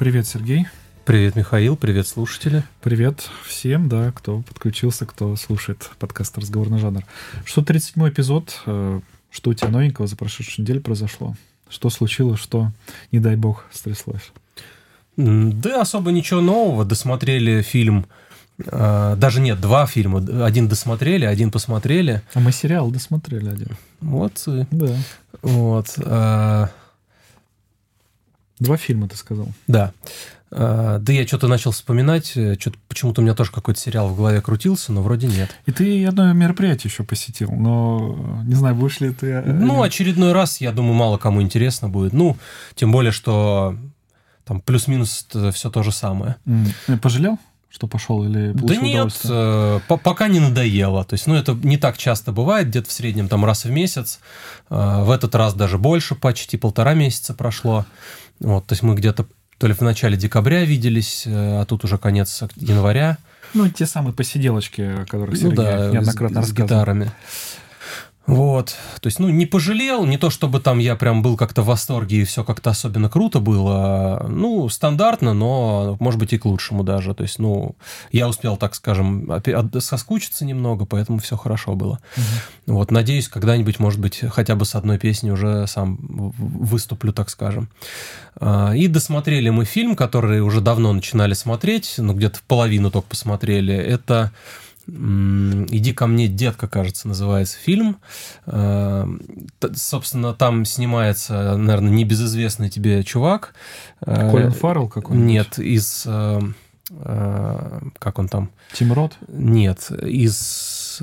Привет, Сергей. Привет, Михаил, привет, слушатели. Привет всем, да, кто подключился, кто слушает подкаст «Разговор на жанр». Что 37-й эпизод, э, что у тебя новенького за прошедшую неделю произошло? Что случилось, что, не дай бог, стряслось? Да особо ничего нового. Досмотрели фильм э, даже нет, два фильма. Один досмотрели, один посмотрели. А мы сериал досмотрели один. Молодцы. Да. Вот. А, Два фильма, ты сказал. Да. А, да я что-то начал вспоминать, э, что-то почему-то у меня тоже какой-то сериал в голове крутился, но вроде нет. И ты одно мероприятие еще посетил, но не знаю, будешь ли ты... э, Ну, очередной раз, я думаю, мало кому интересно будет. Ну, тем более, что там плюс-минус все то же самое. Э, Пожалел, что пошел или Да нет, э, по- пока не надоело. То есть, ну, это не так часто бывает, где-то в среднем там раз в месяц. Э, В этот раз даже больше, почти полтора месяца прошло. Вот, то есть мы где-то то ли в начале декабря виделись, э, а тут уже конец января. Ну, те самые посиделочки, о которых Ну Сергей да, неоднократно с, с рассказывал. гитарами. Вот. То есть, ну, не пожалел, не то чтобы там я прям был как-то в восторге и все как-то особенно круто было. Ну, стандартно, но, может быть, и к лучшему даже. То есть, ну, я успел, так скажем, соскучиться немного, поэтому все хорошо было. Вот, надеюсь, когда-нибудь, может быть, хотя бы с одной песней уже сам выступлю, так скажем. А, И досмотрели мы фильм, который уже давно начинали смотреть, ну, где-то половину только посмотрели. Это «Иди ко мне, детка», кажется, называется фильм. Т- Собственно, там снимается, наверное, небезызвестный тебе чувак. А, Колин Фаррелл какой-нибудь? Нет, из... а, Как он там? Тим Рот? Нет, из...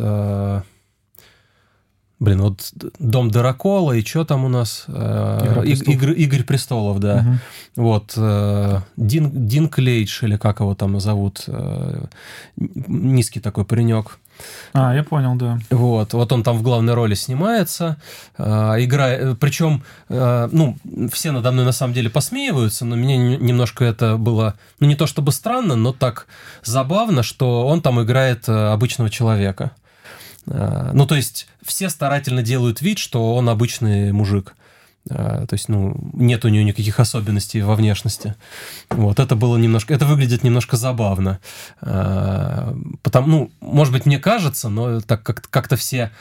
Блин, вот Дом Дракола и что там у нас? Э, Игра И- престолов. Игры, Игорь престолов, да. Мгм. Вот э, Дин, Дин Клейдж, или как его там зовут, э, низкий такой паренек. А, я понял, да. Вот, вот он там в главной роли снимается, э, играет, причем, э, ну, все надо мной на самом деле посмеиваются, но мне не- немножко это было, ну, не то чтобы странно, но так забавно, что он там играет обычного человека. Э, Ну, то есть все старательно делают вид, что он обычный мужик. Э, То есть, ну, нет у него никаких особенностей во внешности. Вот, это было немножко... Это выглядит немножко забавно. Э, Потому, ну, может быть, мне кажется, но так как- как-то все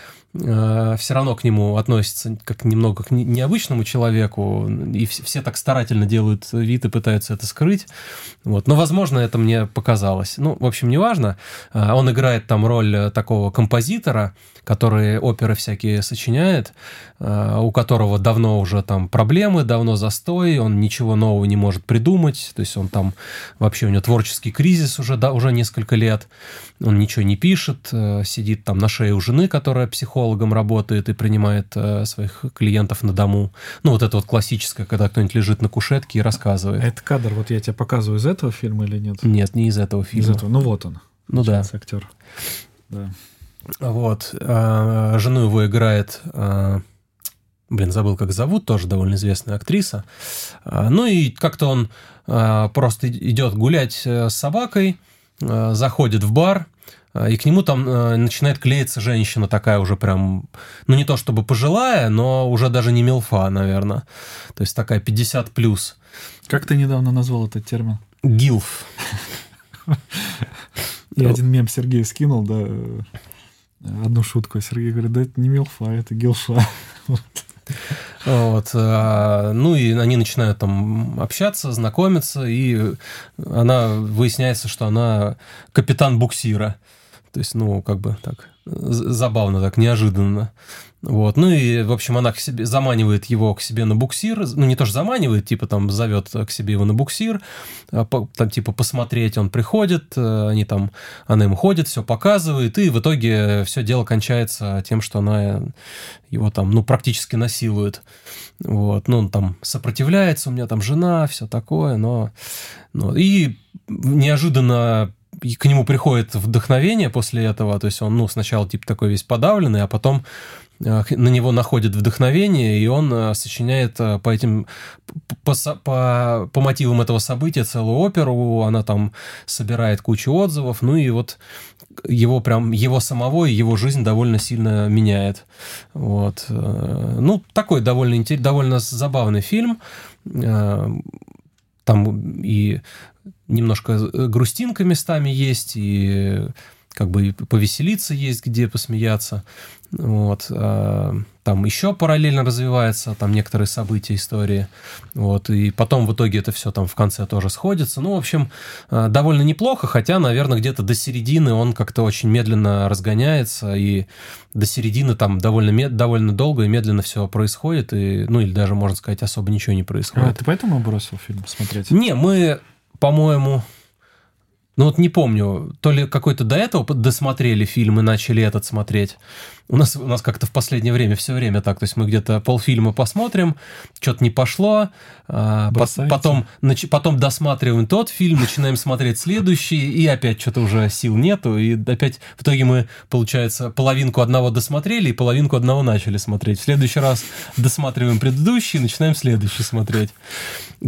все равно к нему относятся как немного к не- необычному человеку, и вс- все так старательно делают вид и пытаются это скрыть. Вот. Но, возможно, это мне показалось. Ну, в общем, неважно. А, Он играет там роль э, такого композитора, который оперы всякие сочиняет, а, у которого давно уже там проблемы, давно застой, он ничего нового не может придумать, то есть он там вообще у него творческий кризис уже, да, уже несколько лет, он ничего не пишет, э, сидит там на шее у жены, которая психологом работает и принимает э, своих клиентов на дому. Ну, вот это вот классическое, когда кто-нибудь лежит на кушетке и рассказывает. Это кадр, вот я тебе показываю из этого фильма или нет? Нет, не из этого Из фильма. этого. Ну вот он. Ну да. Актер. Да. Вот. а, Жену его играет... а, Блин, забыл, как зовут, тоже довольно известная актриса. А, Ну и как-то он просто идет гулять э, с собакой, заходит в бар, и к нему там а, начинает клеиться женщина такая уже прям, ну не то чтобы пожилая, но уже даже не милфа, наверное. То есть такая 50 плюс. Как ты недавно назвал этот термин? Гилф. Я один мем Сергею скинул, да, э, одну шутку. Сергей говорит, да это не милфа, это гилфа. Вот, а, ну и они начинают там общаться, знакомиться, и она выясняется, что она капитан буксира. То есть, ну, как бы так забавно, так неожиданно. Вот. Ну и, в общем, она к себе, заманивает его к себе на буксир. Ну, не то, что заманивает, типа там зовет к себе его на буксир, а там типа посмотреть, он приходит, э, они там, она ему ходит, все показывает, и в итоге все дело кончается тем, что она его там, ну, практически насилует. Вот. Ну, он там сопротивляется, у меня там жена, все такое, но... но... И неожиданно и к нему приходит вдохновение после этого, то есть он, ну, сначала типа такой весь подавленный, а потом э, на него находит вдохновение, и он э, сочиняет э, по этим, по, по, по мотивам этого события целую оперу, она там собирает кучу отзывов, ну и вот его прям, его самого и его жизнь довольно сильно меняет. Вот. Ну, такой довольно, довольно забавный фильм. Там и немножко грустинка местами есть, и как бы повеселиться есть, где посмеяться. Вот. А, там еще параллельно развивается, там некоторые события истории. Вот. И потом в итоге это все там в конце тоже сходится. Ну, в общем, а, довольно неплохо, хотя, наверное, где-то до середины он как-то очень медленно разгоняется, и до середины там довольно, мед, довольно долго и медленно все происходит, и, ну, или даже, можно сказать, особо ничего не происходит. А, ты поэтому бросил фильм смотреть? Не, мы, по-моему, ну вот не помню, то ли какой-то до этого досмотрели фильм и начали этот смотреть. У нас, у нас как-то в последнее время все время так. То есть мы где-то полфильма посмотрим, что-то не пошло, а, потом, нач, потом досматриваем тот фильм, начинаем смотреть следующий, и опять что-то уже сил нету. И опять в итоге мы, получается, половинку одного досмотрели и половинку одного начали смотреть. В следующий раз досматриваем предыдущий начинаем следующий смотреть.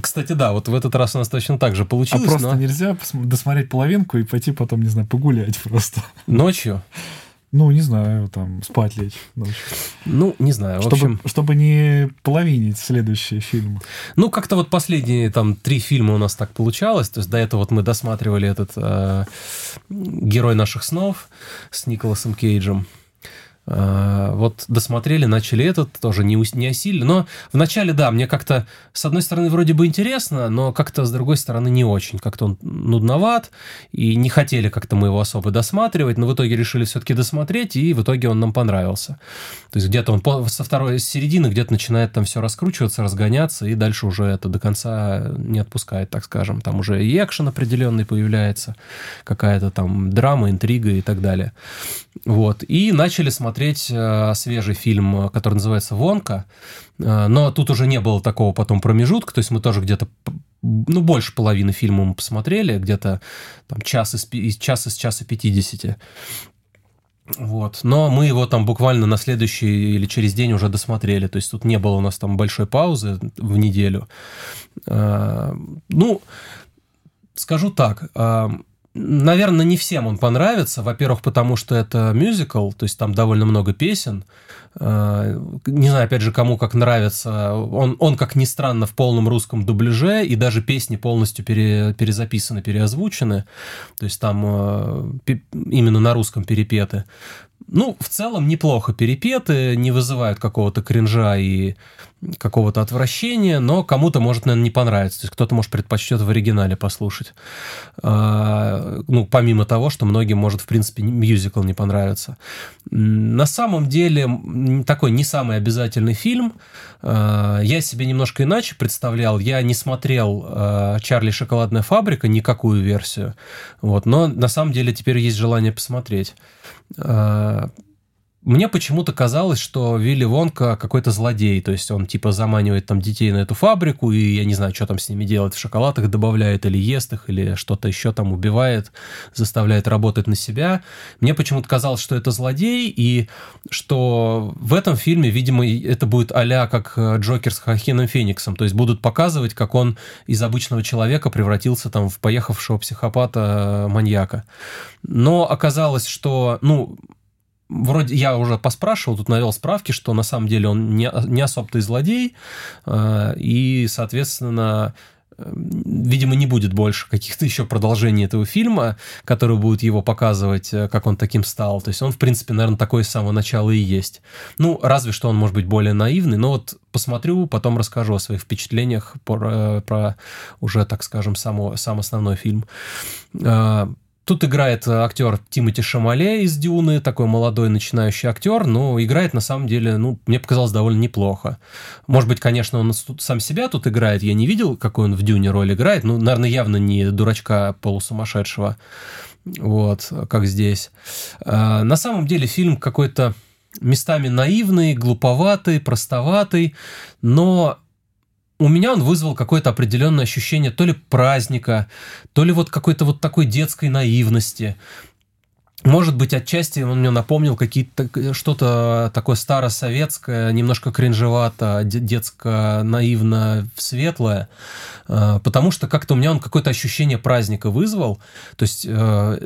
Кстати, да, вот в этот раз у нас точно так же получилось. А просто но... нельзя досмотреть половинку и пойти потом, не знаю, погулять просто. Ночью? Ну, не знаю, там, спать лечь ночью. Ну, не знаю, чтобы, общем... Чтобы не половинить следующие фильмы. Ну, как-то вот последние, там, три фильма у нас так получалось. То есть до этого вот мы досматривали этот э, «Герой наших снов» с Николасом Кейджем. А, вот досмотрели, начали этот, тоже не, не осилили. Но вначале, да, мне как-то, с одной стороны, вроде бы интересно, но как-то, с другой стороны, не очень. Как-то он нудноват, и не хотели как-то мы его особо досматривать, но в итоге решили все-таки досмотреть, и в итоге он нам понравился. То есть где-то он со второй середины где-то начинает там все раскручиваться, разгоняться, и дальше уже это до конца не отпускает, так скажем. Там уже и экшен определенный появляется, какая-то там драма, интрига и так далее. Вот. И начали смотреть э, свежий фильм, который называется «Вонка», э, но тут уже не было такого потом промежутка, то есть мы тоже где-то ну, больше половины фильма мы посмотрели, где-то там час из, из часа из часа 50. Вот. Но мы его там буквально на следующий или через день уже досмотрели. То есть тут не было у нас там большой паузы в неделю. Э, ну, скажу так. Э, Наверное, не всем он понравится. Во-первых, потому что это мюзикл, то есть там довольно много песен. Э, не знаю, опять же, кому как нравится. Он, он как ни странно, в полном русском дубляже, и даже песни полностью пере, перезаписаны, переозвучены. То есть там э, именно на русском перепеты. Ну, в целом неплохо перепеты, не вызывают какого-то кринжа и какого-то отвращения, но кому-то может, наверное, не понравиться. То есть кто-то, может, предпочтет в оригинале послушать. А, ну, помимо того, что многим может, в принципе, мюзикл не понравиться. На самом деле, такой не самый обязательный фильм. А, я себе немножко иначе представлял. Я не смотрел а, «Чарли шоколадная фабрика», никакую версию. Вот, но на самом деле теперь есть желание посмотреть. uh, Мне почему-то казалось, что Вилли Вонка какой-то злодей, то есть он типа заманивает там детей на эту фабрику, и я не знаю, что там с ними делает, в шоколад их добавляет или ест их, или что-то еще там убивает, заставляет работать на себя. Мне почему-то казалось, что это злодей, и что в этом фильме, видимо, это будет а как э, Джокер с Хохином Фениксом, то есть будут показывать, как он из обычного человека превратился там в поехавшего психопата-маньяка. Но оказалось, что, ну, вроде я уже поспрашивал, тут навел справки, что на самом деле он не, не особо-то и злодей, э, и, соответственно, э, видимо, не будет больше каких-то еще продолжений этого фильма, которые будут его показывать, э, как он таким стал. То есть он, в принципе, наверное, такой с самого начала и есть. Ну, разве что он может быть более наивный, но вот посмотрю, потом расскажу о своих впечатлениях про, про уже, так скажем, само, сам основной фильм. Тут играет э, актер Тимоти Шамале из Дюны, такой молодой начинающий актер, но играет на самом деле, ну, мне показалось, довольно неплохо. Может быть, конечно, он сам себя тут играет, я не видел, какой он в Дюне роль играет, ну, наверное, явно не дурачка полусумасшедшего, вот, как здесь. А, на самом деле фильм какой-то местами наивный, глуповатый, простоватый, но у меня он вызвал какое-то определенное ощущение то ли праздника, то ли вот какой-то вот такой детской наивности. Может быть, отчасти он мне напомнил какие-то что-то такое старосоветское, немножко кринжевато, детско наивно светлое, а, потому что как-то у меня он какое-то ощущение праздника вызвал. То есть, э,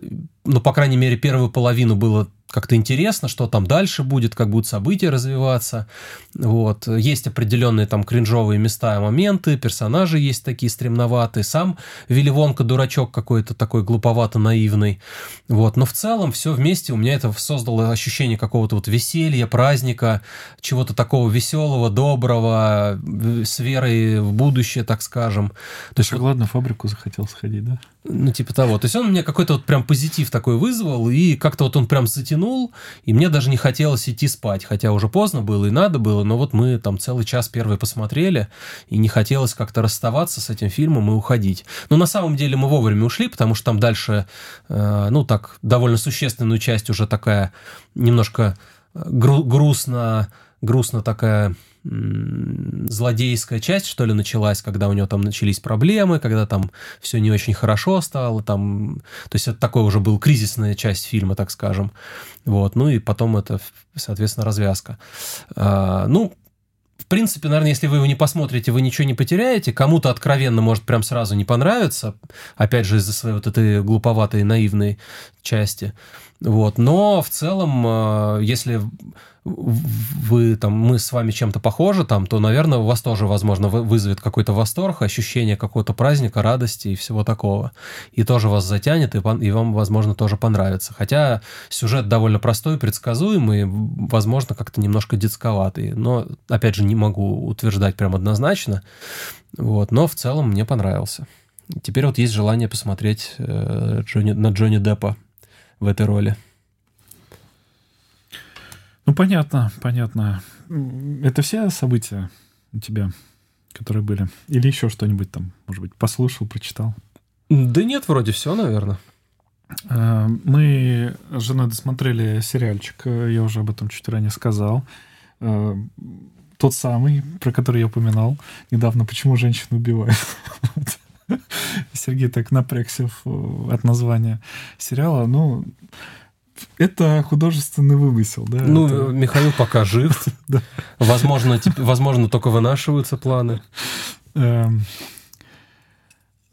ну, по крайней мере, первую половину было как-то интересно, что там дальше будет, как будут события развиваться. Вот. Есть определенные там кринжовые места и моменты, персонажи есть такие стремноватые, сам Вилли Вонка дурачок какой-то такой глуповато-наивный. Вот. Но в целом все вместе у меня это создало ощущение какого-то вот веселья, праздника, чего-то такого веселого, доброго, с верой в будущее, так скажем. То есть, ладно, фабрику захотел сходить, да? Ну, типа того. То есть он меня какой-то вот прям позитив такой вызвал, и как-то вот он прям затянул, и мне даже не хотелось идти спать, хотя уже поздно было и надо было, но вот мы там целый час первый посмотрели, и не хотелось как-то расставаться с этим фильмом и уходить. Но на самом деле мы вовремя ушли, потому что там дальше, э, ну так, довольно существенную часть уже такая немножко э, гру- грустно, грустно такая злодейская часть, что ли, началась, когда у него там начались проблемы, когда там все не очень хорошо стало, там, то есть это такой уже был кризисная часть фильма, так скажем, вот, ну и потом это, соответственно, развязка. А, ну, в принципе, наверное, если вы его не посмотрите, вы ничего не потеряете. Кому-то откровенно может прям сразу не понравиться, опять же, из-за своей вот этой глуповатой, наивной части. Вот. Но в целом, а, если вы там, мы с вами чем-то похожи там, то, наверное, у вас тоже, возможно, вызовет какой-то восторг, ощущение какого-то праздника, радости и всего такого. И тоже вас затянет, и, и вам, возможно, тоже понравится. Хотя сюжет довольно простой, предсказуемый, возможно, как-то немножко детсковатый. Но, опять же, не могу утверждать прям однозначно. Вот, но в целом мне понравился. Теперь вот есть желание посмотреть э, Джонни, на Джонни Деппа в этой роли. Ну, понятно, понятно. Это все события у тебя, которые были? Или еще что-нибудь там, может быть, послушал, прочитал? Да нет, вроде все, наверное. Э, мы с женой досмотрели сериальчик, я уже об этом чуть ранее сказал. Э, тот самый, про который я упоминал недавно, почему женщину убивают. Сергей так напрягся от названия сериала. Ну, это художественный вымысел, да? Ну, это... Михаил пока жив. Возможно, возможно, только вынашиваются планы. Эм,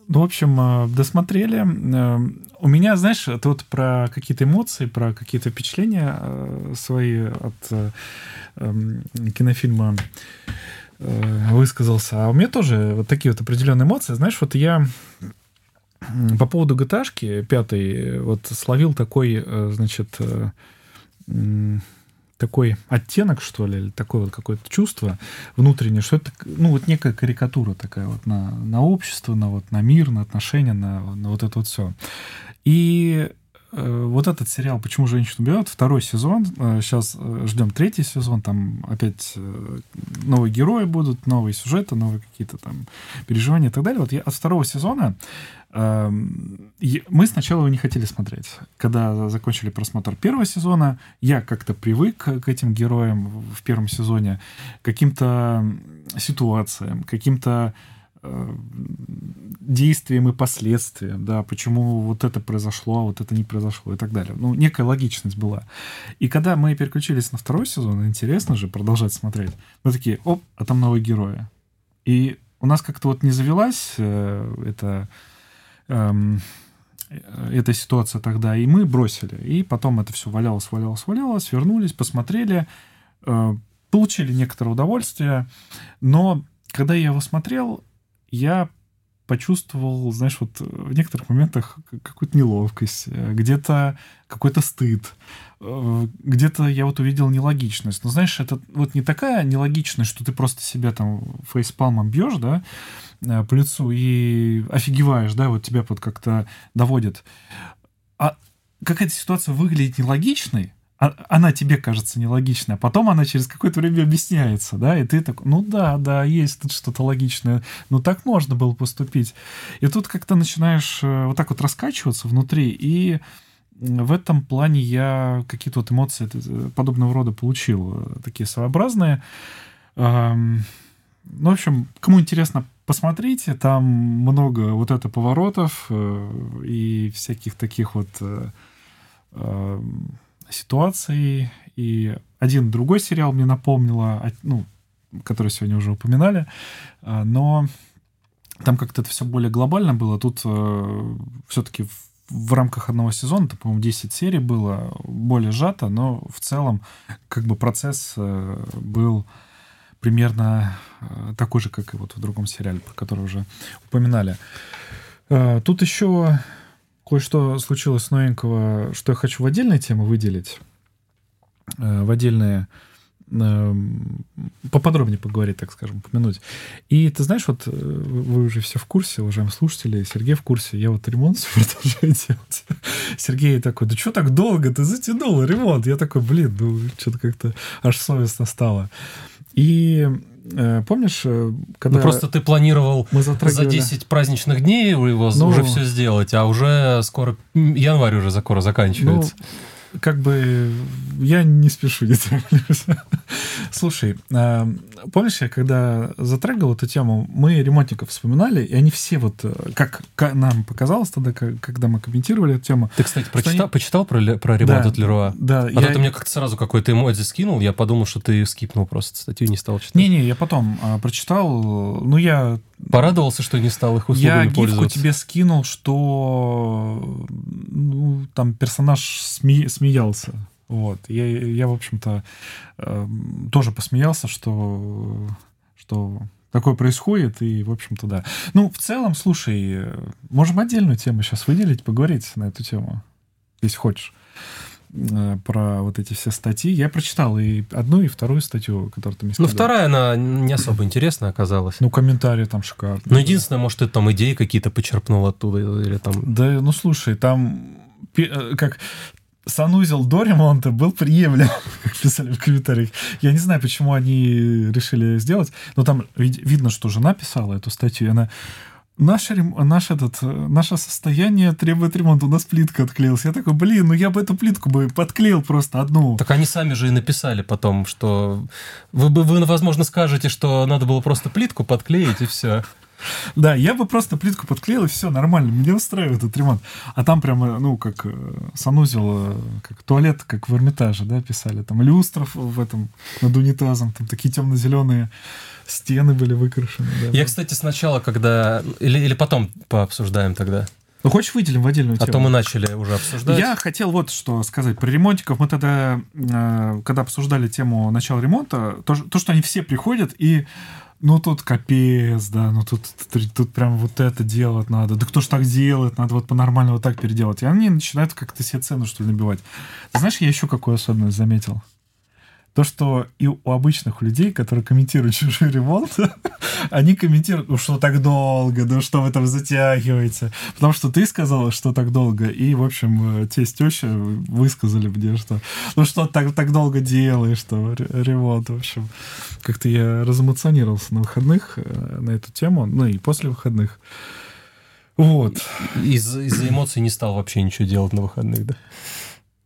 ну, в общем, э, досмотрели. Эм, у меня, знаешь, это вот про какие-то эмоции, про какие-то впечатления э, свои от э, эм, кинофильма высказался. А у меня тоже вот такие вот определенные эмоции. Знаешь, вот я по поводу GTA пятой вот словил такой, э, значит, э, такой оттенок, что ли, или такое вот какое-то чувство внутреннее, что это, ну, вот некая карикатура такая вот на, на общество, на вот на мир, на отношения, на, на вот это вот все. И э, вот этот сериал «Почему женщину убивают», второй сезон, сейчас ждем третий сезон, там опять новые герои будут, новые сюжеты, новые какие-то там переживания и так далее. Вот я от второго сезона Эм, мы сначала его не хотели смотреть. Когда закончили просмотр первого сезона, я как-то привык к этим героям в первом сезоне, каким-то ситуациям, каким-то э, действиям и последствиям, да, почему вот это произошло, а вот это не произошло и так далее. Ну, некая логичность была. И когда мы переключились на второй сезон, интересно же продолжать смотреть, мы такие, оп, а там новые герои. И у нас как-то вот не завелась э, эта эм, эта ситуация тогда, и мы бросили. И потом это все валялось, валялось, валялось, вернулись, посмотрели, э, получили некоторое удовольствие, но когда я его смотрел, я почувствовал, знаешь, вот в некоторых моментах какую-то неловкость, э, где-то какой-то стыд, э, где-то я вот увидел нелогичность. Но знаешь, это вот не такая нелогичность, что ты просто себя там фейспалмом бьешь, да, Э, по лицу и офигеваешь, да, вот тебя вот как-то доводит. А какая-то ситуация выглядит нелогичной, она тебе кажется нелогичной, а потом она через какое-то время объясняется, да, и ты такой, ну да, да, есть тут что-то логичное, ну так можно было поступить. И тут как-то начинаешь э, вот так вот раскачиваться внутри, и в этом плане я какие-то вот эмоции э, подобного рода получил, такие своеобразные. Ну, в общем, кому интересно посмотрите, там много вот это поворотов э, и всяких таких вот э, э, ситуаций. И один другой сериал мне напомнило, ну, который сегодня уже упоминали, но там как-то это все более глобально было. Тут все-таки в рамках одного сезона, это, по-моему, 10 серий было, более сжато, но в целом как бы процесс э, был примерно э, такой же, как и вот в другом сериале, про который уже упоминали. Э, тут еще кое-что случилось новенького, что я хочу в отдельной теме выделить, в отдельные Эм, поподробнее поговорить, так скажем, упомянуть. И ты знаешь, вот э, вы уже все в курсе, уважаемые слушатели, Сергей в курсе, я вот ремонт продолжаю делать. Сергей такой, да что так долго, ты затянул ремонт? Я такой, блин, ну что-то как-то аж совестно стало. И э, помнишь, э, когда... Ну, просто ты планировал за 10 праздничных дней его ну, уже все сделать, а уже скоро, январь уже скоро заканчивается. Ну, как бы я не спешу, не Слушай, а, помнишь, я когда затрагивал эту тему, мы ремонтников вспоминали, и они все вот, э, как, нам показалось тогда, когда мы комментировали эту тему. Ты, кстати, прочитал, они... почитал про, про ремонт да, от Леруа? Да. А я... то ты мне как-то сразу какой-то эмодзи скинул, я подумал, что ты скипнул просто статью не стал читать. Не-не, я потом а, прочитал, ну я Порадовался, что не стал их услугами Я гифку тебе скинул, что ну, там персонаж сме... смеялся. Вот. Я, я в общем-то, э, тоже посмеялся, что, что такое происходит, и, в общем-то, да. Ну, в целом, слушай, можем отдельную тему сейчас выделить, поговорить на эту тему, если хочешь. Э, про вот эти все статьи. Я прочитал и одну, и вторую статью, которую ты мне сказал. Ну, вторая, она не особо интересная оказалась. Ну, комментарии там шикарные. Ну, единственное, может, ты там идеи какие-то почерпнул оттуда, или там... Да, ну, слушай, там э, как санузел до ремонта был приемлем, как писали в комментариях. Я не знаю, почему они решили сделать, но там видно, что жена писала эту статью, и она наше, наш этот, наше состояние требует ремонта. У нас плитка отклеилась. Я такой, блин, ну я бы эту плитку бы подклеил просто одну. Так они сами же и написали потом, что вы вы, возможно, скажете, что надо было просто плитку подклеить и все. Да, я бы просто плитку подклеил, и все, нормально, меня устраивает этот ремонт. А там прямо, ну, как э, санузел, э, как туалет, как в Эрмитаже, да, писали. Там люстров в этом, над унитазом, там такие темно-зеленые стены были выкрашены. Да. Я, кстати, сначала, когда... Или, или потом пообсуждаем тогда. Ну, хочешь, выделим в отдельную тему? А то мы начали уже обсуждать. Я хотел вот что сказать про ремонтиков. Мы тогда, э, когда обсуждали тему начала ремонта, то, то что они все приходят и ну тут капец, да, ну тут, тут, тут прям вот это делать надо. Да кто ж так делает? Надо вот по-нормальному вот так переделать. И они начинают как-то себе цену, что ли, набивать. Ты знаешь, я еще какую особенность заметил? То, что и у обычных людей, которые комментируют чужой ремонт, они комментируют, ну что так долго, ну что вы там затягиваете. Потому что ты сказала, что так долго, и, в общем, тесть теща высказали мне, что ну что так, так долго делаешь, что ремонт, в общем. Как-то я разэмоционировался на выходных э, на эту тему, ну и после выходных. Вот. Из- из-за эмоций не стал вообще ничего делать на выходных, да?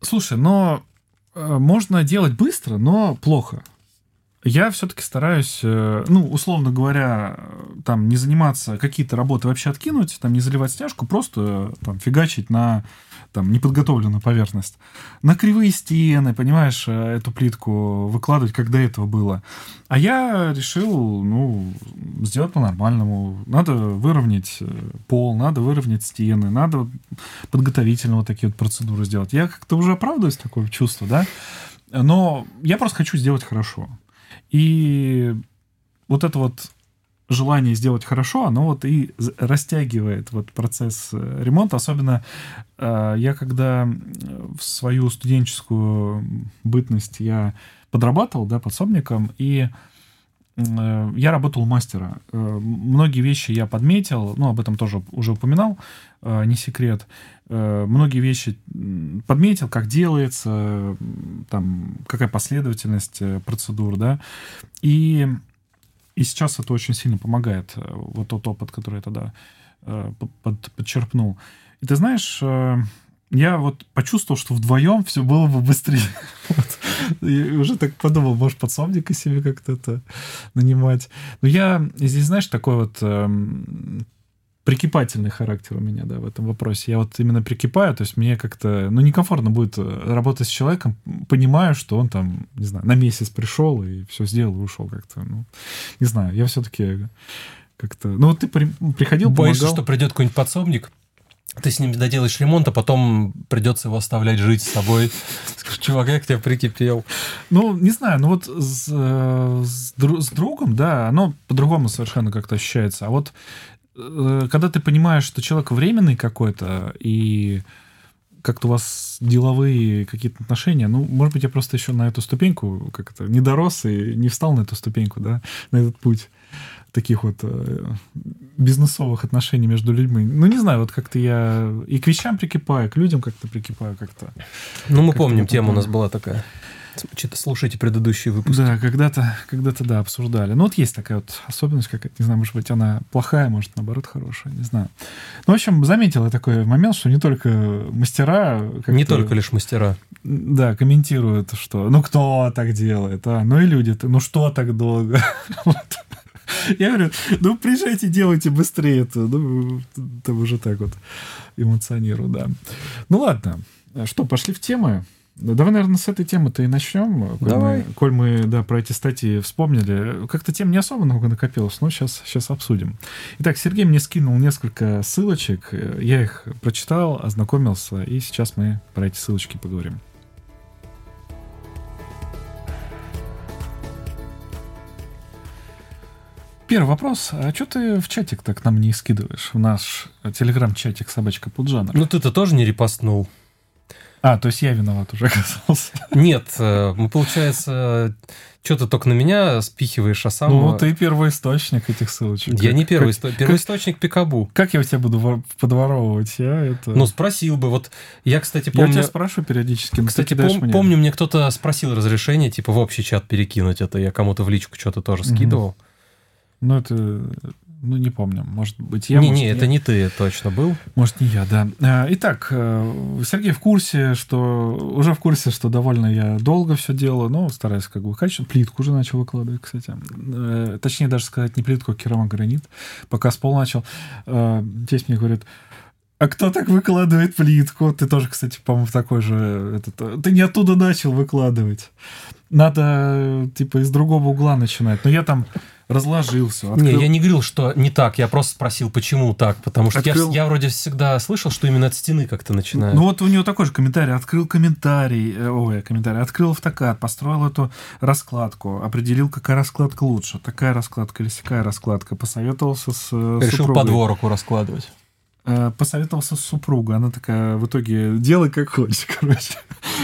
Слушай, но Э, можно делать быстро, но плохо. Я все-таки стараюсь, э, ну, условно говоря, там, не заниматься, какие-то работы вообще откинуть, там, не заливать стяжку, просто там фигачить на там, неподготовленную поверхность. На кривые стены, понимаешь, э, эту плитку выкладывать, как до этого было. А я решил, ну, сделать по-нормальному. Надо выровнять пол, надо выровнять стены, надо подготовительно вот такие вот процедуры сделать. Я как-то уже оправдываюсь такое чувство, да? Но я просто хочу сделать хорошо. И вот это вот желание сделать хорошо, оно вот и растягивает вот процесс э, ремонта. Особенно э, я когда в свою студенческую бытность я подрабатывал, да, подсобником, и э, я работал мастера. Многие вещи я подметил, ну, об этом тоже уже упоминал, не секрет. Многие вещи подметил, как делается, там, какая последовательность процедур, да. И, и сейчас это очень сильно помогает, э, вот тот опыт, который я тогда э, под, подчерпнул. И ты знаешь, э, я вот почувствовал, что вдвоем все было бы быстрее. вот. И уже так подумал, может, подсобника себе как-то это нанимать. Но я здесь, знаешь, такой вот эм, прикипательный характер у меня, да, в этом вопросе. Я вот именно прикипаю, то есть мне как-то, ну, некомфортно будет э, работать с человеком, понимаю, что он там, не знаю, на месяц пришел и все сделал и ушел как-то, ну, не знаю, я все-таки как-то, ну, вот ты при, приходил, Боишься, помогал. что придет какой-нибудь подсобник, ты с ним доделаешь ремонт, а потом придется его оставлять жить с тобой. Скажешь, чувак, я к тебе прикипел. Ну, не знаю, ну вот с, э, с, с другом, да, оно по-другому совершенно как-то ощущается. А вот когда ты понимаешь, что человек временный какой-то, и как-то у вас деловые какие-то отношения, ну, может быть, я просто еще на эту ступеньку как-то не дорос и не встал на эту ступеньку, да, на этот путь таких вот э, бизнесовых отношений между людьми. Ну, не знаю, вот как-то я и к вещам прикипаю, к людям как-то прикипаю как-то. Ну, мы помним, тема у нас была такая. Слушайте предыдущие выпуски. Да, когда-то, когда-то, да, обсуждали. Ну, вот есть такая вот особенность, как не знаю, может быть, она плохая, может, наоборот, хорошая, не знаю. Ну, в общем, заметил я такой момент, что не только мастера... Не только лишь мастера. Да, комментируют, что ну кто так делает, а? Ну и люди-то, ну что так долго? Я говорю, ну приезжайте, делайте быстрее это. Ну, там уже так вот эмоционирую, да. Ну ладно, что, пошли в темы? Давай, наверное, с этой темы-то и начнем. Коль Давай. Мы, коль мы, да, про эти статьи вспомнили. Как-то тем не особо много накопилось, но сейчас, сейчас обсудим. Итак, Сергей мне скинул несколько ссылочек. Я их прочитал, ознакомился, и сейчас мы про эти ссылочки поговорим. Первый вопрос. А что ты в чатик так нам не скидываешь? В наш телеграм-чатик собачка Пуджана. Ну ты-то тоже не репостнул. А, то есть я виноват уже оказался. Нет, мы, получается, что ты только на меня спихиваешь, а сам... Ну, ты первый источник этих ссылочек. Я не первый источник. Первый источник Пикабу. Как я у тебя буду подворовывать? Я это... Ну, спросил бы. Вот я, кстати, помню... Я тебя спрашиваю периодически, но Кстати, пом- мне. помню, мне кто-то спросил разрешение, типа, в общий чат перекинуть это. Я кому-то в личку что-то тоже скидывал. Ну, это, ну, не помню. Может быть, я... Не, может, не, я... это не ты точно был. Может, не я, да. А, итак, э, Сергей в курсе, что... Уже в курсе, что довольно я долго все делаю, но стараюсь как бы качественно. Плитку уже начал выкладывать, кстати. Э, точнее, даже сказать, не плитку, а керамогранит. Пока с пол начал. Э, здесь мне говорят, а кто так выкладывает плитку? Ты тоже, кстати, по-моему, такой же... Этот, ты не оттуда начал выкладывать. Надо, типа, из другого угла начинать. Но я там разложился. Открыл... Не, я не говорил, что не так, я просто спросил, почему так, потому что открыл... я, я вроде всегда слышал, что именно от стены как-то начинает. Ну вот у него такой же комментарий, открыл комментарий, э, ой, комментарий, открыл автокад, построил эту раскладку, определил, какая раскладка лучше, такая раскладка или сякая раскладка, посоветовался с э, Решил супругой. по двору раскладывать посоветовался с супругой. Она такая, в итоге, делай как хочешь, короче.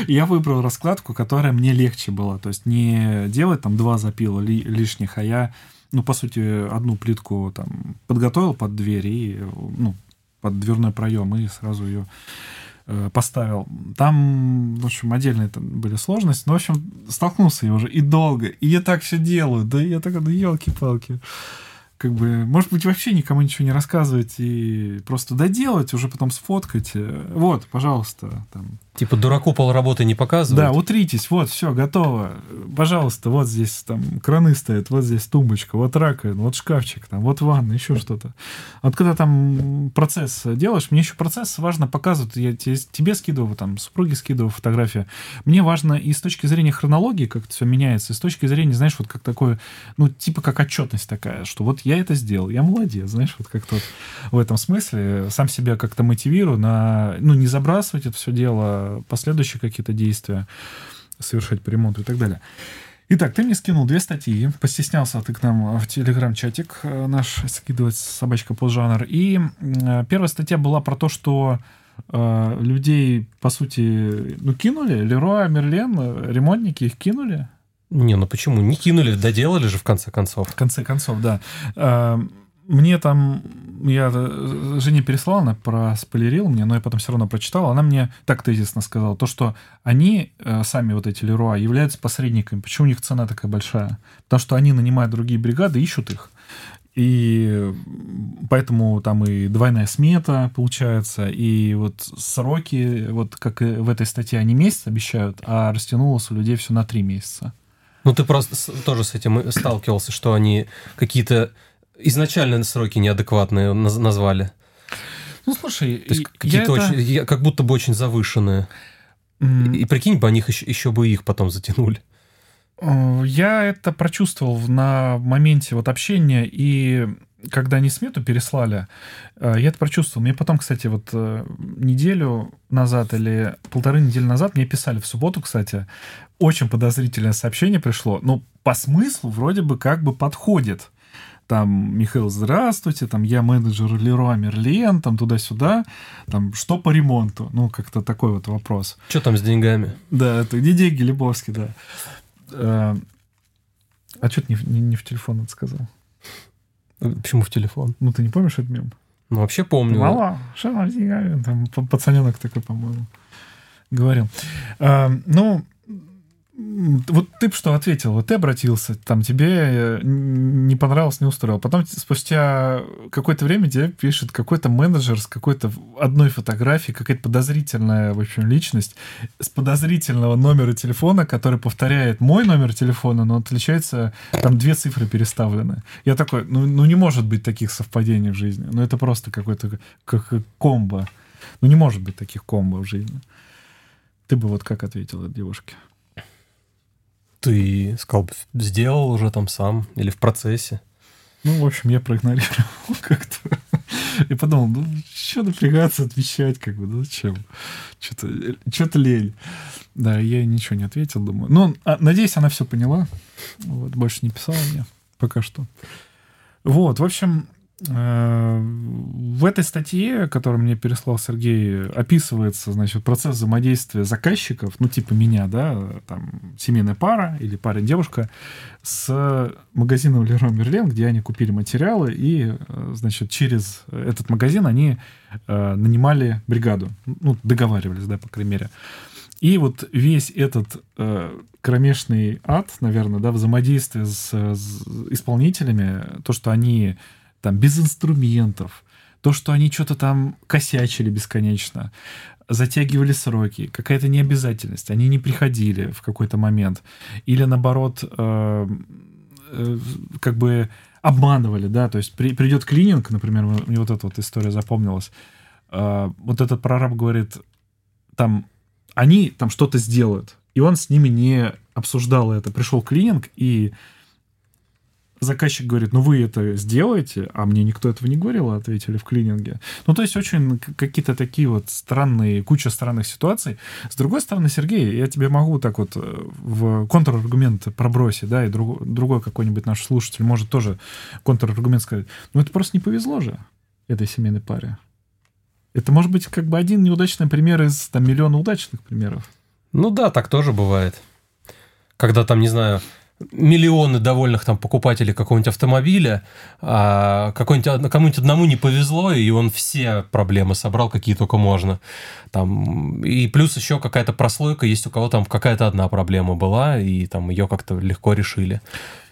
Я выбрал раскладку, которая мне легче была. То есть не делать там два запила ли, лишних, а я ну, по сути, одну плитку там подготовил под дверь и, ну, под дверной проем и сразу ее э, поставил. Там, в общем, отдельные там были сложности, но, в общем, столкнулся я уже и долго, и я так все делаю, да я так, да елки-палки как бы, может быть, вообще никому ничего не рассказывать и просто доделать, уже потом сфоткать. Вот, пожалуйста, там, Типа дураку полработы не показывают? Да, утритесь, вот, все, готово. Пожалуйста, вот здесь там краны стоят, вот здесь тумбочка, вот раковина, вот шкафчик, там, вот ванна, еще что-то. Вот когда там процесс делаешь, мне еще процесс важно показывать, я тебе скидываю, там, супруге скидываю фотографию. Мне важно и с точки зрения хронологии, как это все меняется, и с точки зрения, знаешь, вот как такое, ну, типа как отчетность такая, что вот я это сделал, я молодец, знаешь, вот как-то вот в этом смысле сам себя как-то мотивирую на, ну, не забрасывать это все дело, последующие какие-то действия совершать по ремонту и так далее. Итак, ты мне скинул две статьи, постеснялся ты к нам в телеграм-чатик э, наш скидывать собачка жанр. И э, первая статья была про то, что э, людей, по сути, ну, кинули. Леруа, Мерлен, э, ремонтники их кинули. Не, ну почему? Не кинули, доделали же в конце концов. В конце концов, да. Мне там, я э, Жене переслала, она проспойлерила мне, но я потом все равно прочитал. Она мне так тезисно сказала, то, что они, э, сами вот эти Леруа, являются посредниками. Почему у них цена такая большая? Потому что они нанимают другие бригады, ищут их. И поэтому там и двойная смета получается, и вот сроки, вот как в этой статье они месяц обещают, а растянулось у людей все на три месяца. Ну, ты просто тоже с этим сталкивался, что они какие-то изначально сроки неадекватные назвали. Ну, слушай, То есть какие-то это... очень, как будто бы очень завышенные. Mm. И, и прикинь бы, них еще, еще бы их потом затянули. Э, я это прочувствовал на моменте вот общения, и когда они смету переслали, э, я это прочувствовал. Мне потом, кстати, вот э, неделю назад или полторы недели назад мне писали в субботу, кстати, очень подозрительное сообщение пришло. Ну, по смыслу вроде бы как бы подходит. Там, Михаил, здравствуйте, там, я менеджер Леруа Мерлен, там, туда-сюда, там, что по ремонту? Ну, как-то такой вот вопрос. Что там с деньгами? Да, это где деньги, Лебовский, да. Э, а что ты не, не, не в телефон это сказал? Почему в телефон? Ну, ты не помнишь этот мем? Ну, вообще помню. Мало, что там с деньгами? Там пацаненок такой, по-моему, говорил. А, ну, вот ты бы что ответил? Вот ты обратился, там тебе э, не понравилось, не устроил. Потом спустя какое-то время тебе пишет какой-то менеджер с какой-то одной фотографией, какая-то подозрительная, в общем, личность с подозрительного номера телефона, который повторяет мой номер телефона, но отличается, там две цифры переставлены. Я такой, ну, ну не может быть таких совпадений в жизни. Ну это просто какой-то как комбо. Ну не может быть таких комбо в жизни. Ты бы вот как ответил этой девушке? Ты сказал, сделал уже там сам или в процессе? Ну, в общем, я проигнорировал как-то. И подумал, ну, что напрягаться, отвечать, как бы, ну, зачем? Что-то что лень. Да, я ничего не ответил, думаю. Ну, а, надеюсь, она все поняла. Вот, больше не писала мне пока что. Вот, в общем, в этой статье, которую мне переслал Сергей, описывается, значит, процесс взаимодействия заказчиков, ну, типа меня, да, там, семейная пара или парень-девушка, с магазином Leroy Merlin, где они купили материалы, и, э, значит, через этот магазин они э, нанимали бригаду, ну, договаривались, да, по крайней мере. И вот весь этот э, кромешный ад, наверное, да, взаимодействие с, с исполнителями, то, что они там без инструментов, то, что они что-то там косячили бесконечно, затягивали сроки, какая-то необязательность, они не приходили в какой-то момент, или наоборот, э, э, как бы обманывали, да, то есть при, придет клининг, например, мне вот эта вот история запомнилась, э, вот этот прораб говорит, там, они там что-то сделают, и он с ними не обсуждал это, пришел клининг, и заказчик говорит, ну вы это сделаете, а мне никто этого не говорил, ответили в клининге. Ну, то есть очень какие-то такие вот странные, куча странных ситуаций. С другой стороны, Сергей, я тебе могу так вот э, в контраргумент пробросить, да, и друг, другой какой-нибудь наш слушатель может тоже контраргумент сказать. Ну, это просто не повезло же этой семейной паре. Это может быть как бы один неудачный пример из там миллиона удачных примеров. Ну да, так тоже бывает. Когда там, не знаю, миллионы довольных там покупателей какого-нибудь автомобиля, а какой-нибудь, кому-нибудь одному не повезло, и он все проблемы собрал, какие только можно. Там, и плюс еще какая-то прослойка, есть у кого там какая-то одна проблема была, и там ее как-то легко решили.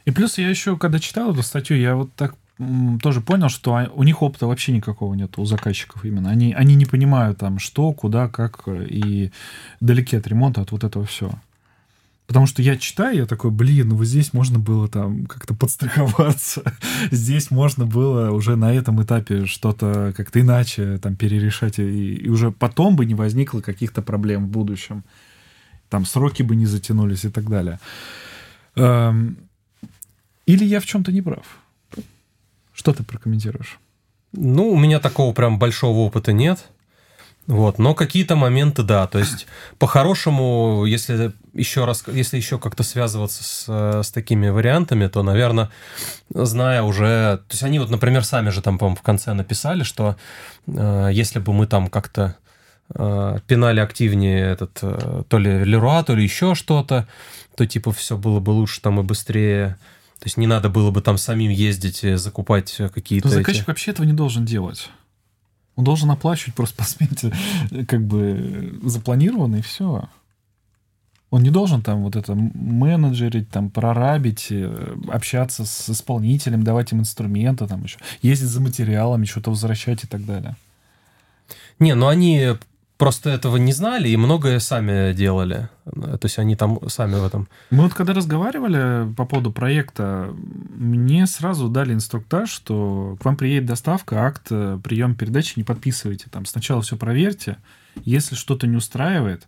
И плюс я еще, когда читал эту статью, я вот так тоже понял, что у них опыта вообще никакого нет у заказчиков именно. Они, они не понимают там что, куда, как, и далеки от ремонта, от вот этого всего. Потому что я читаю, я такой, блин, ну вот здесь можно было там как-то подстраховаться. здесь можно было уже на этом этапе что-то как-то иначе там перерешать. И, и уже потом бы не возникло каких-то проблем в будущем. Там сроки бы не затянулись и так далее. Эм, или я в чем-то не прав? Что ты прокомментируешь? Ну, у меня такого прям большого опыта нет. Вот, но какие-то моменты, да. То есть, по-хорошему, если еще раз, если еще как-то связываться с, с такими вариантами, то, наверное, зная уже... То есть, они вот, например, сами же там, по-моему, в конце написали, что э, если бы мы там как-то э, пинали активнее этот, э, то ли Леруа, то ли еще что-то, то, типа, все было бы лучше там и быстрее. То есть, не надо было бы там самим ездить, закупать какие-то... Но заказчик эти... вообще этого не должен делать. Он должен оплачивать просто по смете, как бы запланировано, и все. Он не должен там вот это менеджерить, там прорабить, э, общаться с исполнителем, давать им инструменты, там еще, ездить за материалами, что-то возвращать и так далее. Не, ну они просто этого не знали и многое сами делали. То есть они там сами в этом... Мы вот когда разговаривали по поводу проекта, мне сразу дали инструктаж, что к вам приедет доставка, акт э, прием передачи не подписывайте. Там сначала все проверьте. Если что-то не устраивает,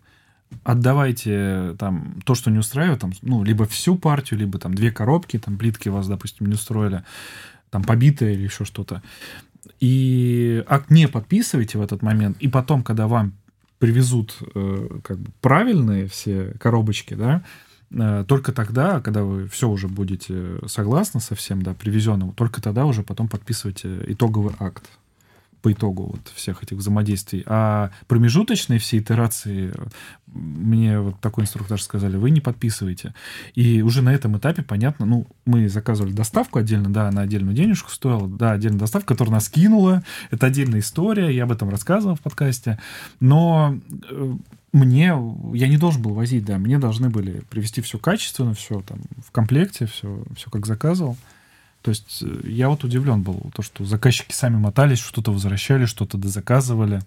отдавайте там то, что не устраивает, там, ну, либо всю партию, либо там две коробки, там плитки вас, допустим, не устроили там побитое или еще что-то. И акт не подписываете в этот момент, и потом, когда вам привезут э, как бы правильные все коробочки, да, э, только тогда, когда вы все уже будете согласны со всем, да, привезенным, только тогда уже потом подписываете итоговый акт по итогу вот всех этих взаимодействий. А промежуточные все итерации, мне вот такой инструктор сказали, вы не подписываете. И уже на этом этапе понятно, ну, мы заказывали доставку отдельно, да, на отдельную денежку стоила, да, отдельная доставка, которая нас кинула, это отдельная история, я об этом рассказывал в подкасте, но э, мне, я не должен был возить, да, мне должны были привезти все качественно, все там в комплекте, все, все как заказывал. То есть э, я вот удивлен был, то, что заказчики сами мотались, что-то возвращали, что-то дозаказывали.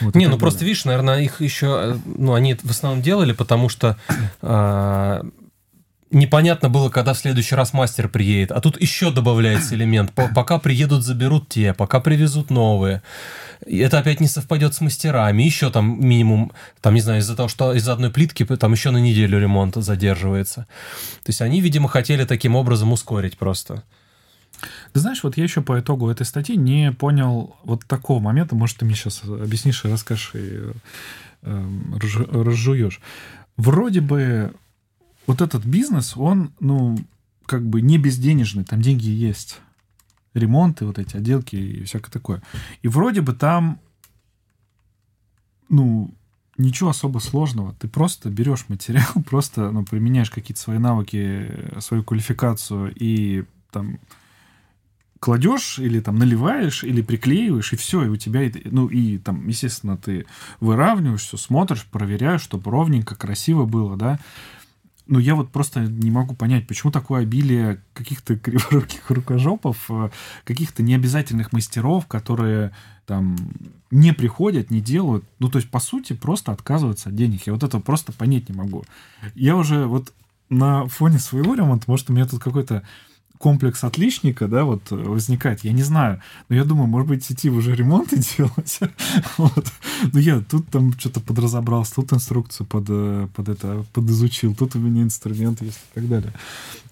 Вот не, ну далее. просто видишь, наверное, их еще, э, ну они в основном делали, потому что э, непонятно было, когда в следующий раз мастер приедет, а тут еще добавляется элемент. Пока приедут, заберут те, пока привезут новые это опять не совпадет с мастерами, еще там минимум, там, не знаю, из-за того, что из-за одной плитки там еще на неделю ремонт задерживается. То есть они, видимо, хотели таким образом ускорить просто. Ты знаешь, вот я еще по итогу этой статьи не понял вот такого момента, может, ты мне сейчас объяснишь и расскажешь, и э, разжуешь. Вроде бы вот этот бизнес, он, ну, как бы не безденежный, там деньги есть ремонты, вот эти отделки и всякое такое. И вроде бы там, ну, ничего особо сложного. Ты просто берешь материал, просто ну, применяешь какие-то свои навыки, свою квалификацию и там кладешь или там наливаешь или приклеиваешь и все и у тебя ну и там естественно ты выравниваешь все смотришь проверяешь чтобы ровненько красиво было да ну, я вот просто не могу понять, почему такое обилие каких-то криворуких рукожопов, э, каких-то необязательных мастеров, которые там не приходят, не делают. Ну, то есть, по сути, просто отказываются от денег. Я вот это просто понять не могу. Я уже вот на фоне своего ремонта, может, у меня тут какой-то комплекс отличника, да, вот возникает, я не знаю, но я думаю, может быть, идти уже ремонты делать, вот. Ну, я тут там что-то подразобрался, тут инструкцию под, э, под это, подизучил, тут у меня инструмент есть и так далее.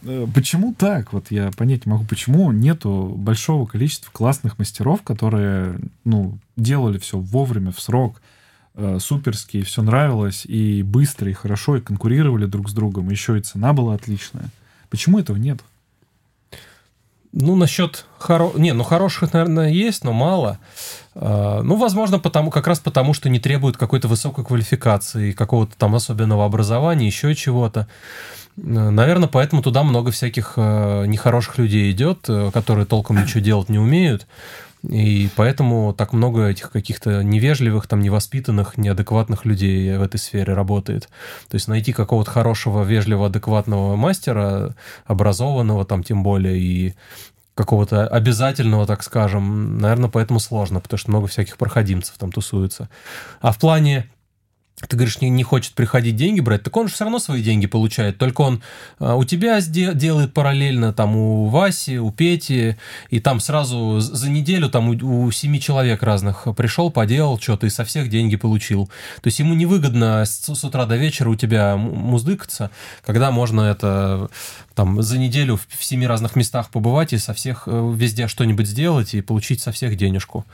Э, почему так? Вот я понять не могу, почему нету большого количества классных мастеров, которые, ну, делали все вовремя, в срок, э, суперски, все нравилось, и быстро, и хорошо, и конкурировали друг с другом, еще и цена была отличная. Почему этого нет? Ну, насчет хоро... Не, ну хороших, наверное, есть, но мало. А, ну, возможно, потому, как раз потому, что не требуют какой-то высокой квалификации, какого-то там особенного образования, еще чего-то. Наверное, поэтому туда много всяких э, нехороших людей идет, э, которые толком ничего делать не умеют. И поэтому так много этих каких-то невежливых, там, невоспитанных, неадекватных людей в этой сфере работает. То есть найти какого-то хорошего, вежливого, адекватного мастера, образованного там тем более, и какого-то обязательного, так скажем, наверное, поэтому сложно, потому что много всяких проходимцев там тусуется. А в плане ты говоришь, не, не хочет приходить деньги брать, так он же все равно свои деньги получает, только он а, у тебя делает параллельно, там у Васи, у Пети, и там сразу за неделю там у, у семи человек разных пришел, поделал что-то и со всех деньги получил. То есть ему невыгодно с, с утра до вечера у тебя муздыкаться, когда можно это там за неделю в, в семи разных местах побывать и со всех э, везде что-нибудь сделать и получить со всех денежку.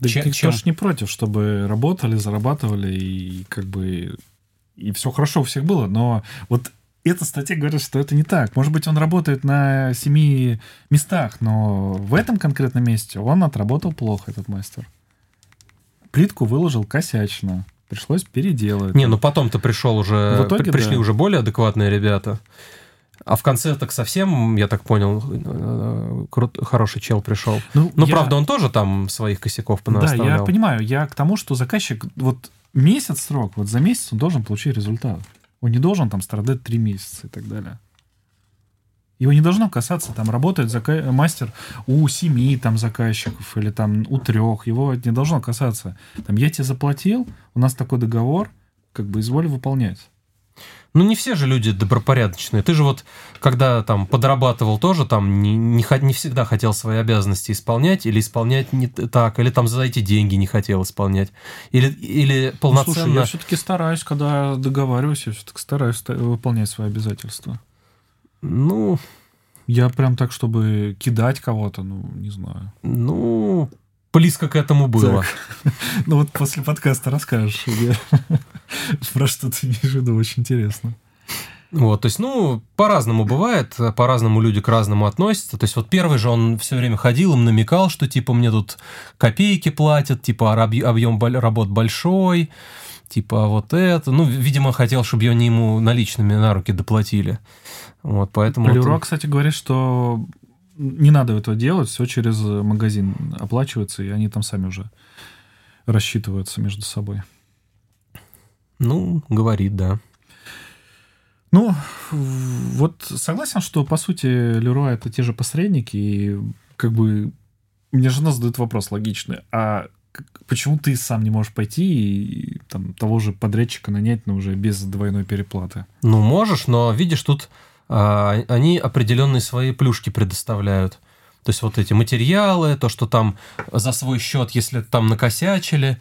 Да чем, ты чем... тоже не против, чтобы работали, зарабатывали и как бы и все хорошо у всех было, но вот эта статья говорит, что это не так. Может быть, он работает на семи местах, но в этом конкретном месте он отработал плохо, этот мастер. Плитку выложил косячно. Пришлось переделать. Не, ну потом-то пришел уже... В итоге, пришли да. уже более адекватные ребята. А в конце так совсем, я так понял, крут, хороший чел пришел. Ну, ну я... правда, он тоже там своих косяков понаставлял. Да, я понимаю. Я к тому, что заказчик, вот месяц срок, вот за месяц он должен получить результат. Он не должен там страдать три месяца и так далее. Его не должно касаться, там работает зака... мастер у семи там заказчиков или там у трех. Его не должно касаться. Там я тебе заплатил, у нас такой договор, как бы изволь выполнять. Ну, не все же люди добропорядочные. Ты же вот, когда там подрабатывал тоже, там не, не, не всегда хотел свои обязанности исполнять, или исполнять не так, или там за эти деньги не хотел исполнять. Или, или полноценно... Ну, слушай, я все-таки стараюсь, когда договариваюсь, я все-таки стараюсь выполнять свои обязательства. Ну, Я прям так, чтобы кидать кого-то, ну, не знаю. Ну, близко к этому было. Так. Ну вот после подкаста расскажешь, про что ты имеешь в виду, очень интересно. Вот, то есть, ну, по-разному бывает, по-разному люди к разному относятся. То есть, вот первый же он все время ходил, им намекал, что, типа, мне тут копейки платят, типа, объ- объем работ большой, типа, вот это. Ну, видимо, хотел, чтобы они ему наличными на руки доплатили. Вот, поэтому... вот Леруа, он- кстати, говорит, что не надо этого делать, все через магазин оплачивается, и они там сами уже рассчитываются между собой. Ну, говорит, да. Ну, вот согласен, что, по сути, Леруа это те же посредники, и как бы мне жена задает вопрос логичный, а почему ты сам не можешь пойти и там, того же подрядчика нанять, но уже без двойной переплаты? Ну, можешь, но видишь, тут они определенные свои плюшки предоставляют. То есть вот эти материалы, то, что там за свой счет, если там накосячили,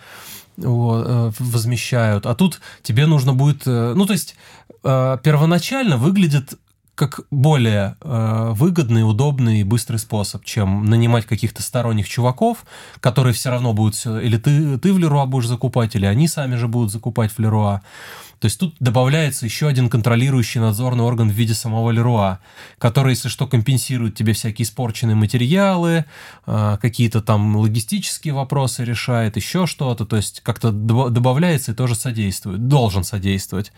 вот, э, возмещают. А тут тебе нужно будет... э, Ну, то есть э, первоначально выглядит как более выгодный, удобный и быстрый способ, чем нанимать каких-то сторонних чуваков, которые все равно будут... Или ты, ты в Леруа будешь закупать, или они сами же будут закупать в Леруа. То есть тут добавляется еще один контролирующий надзорный орган в виде самого Леруа, который, если что, компенсирует тебе всякие испорченные материалы, а, какие-то там логистические вопросы решает, еще что-то. То есть как-то доб- добавляется и тоже содействует, должен содействовать.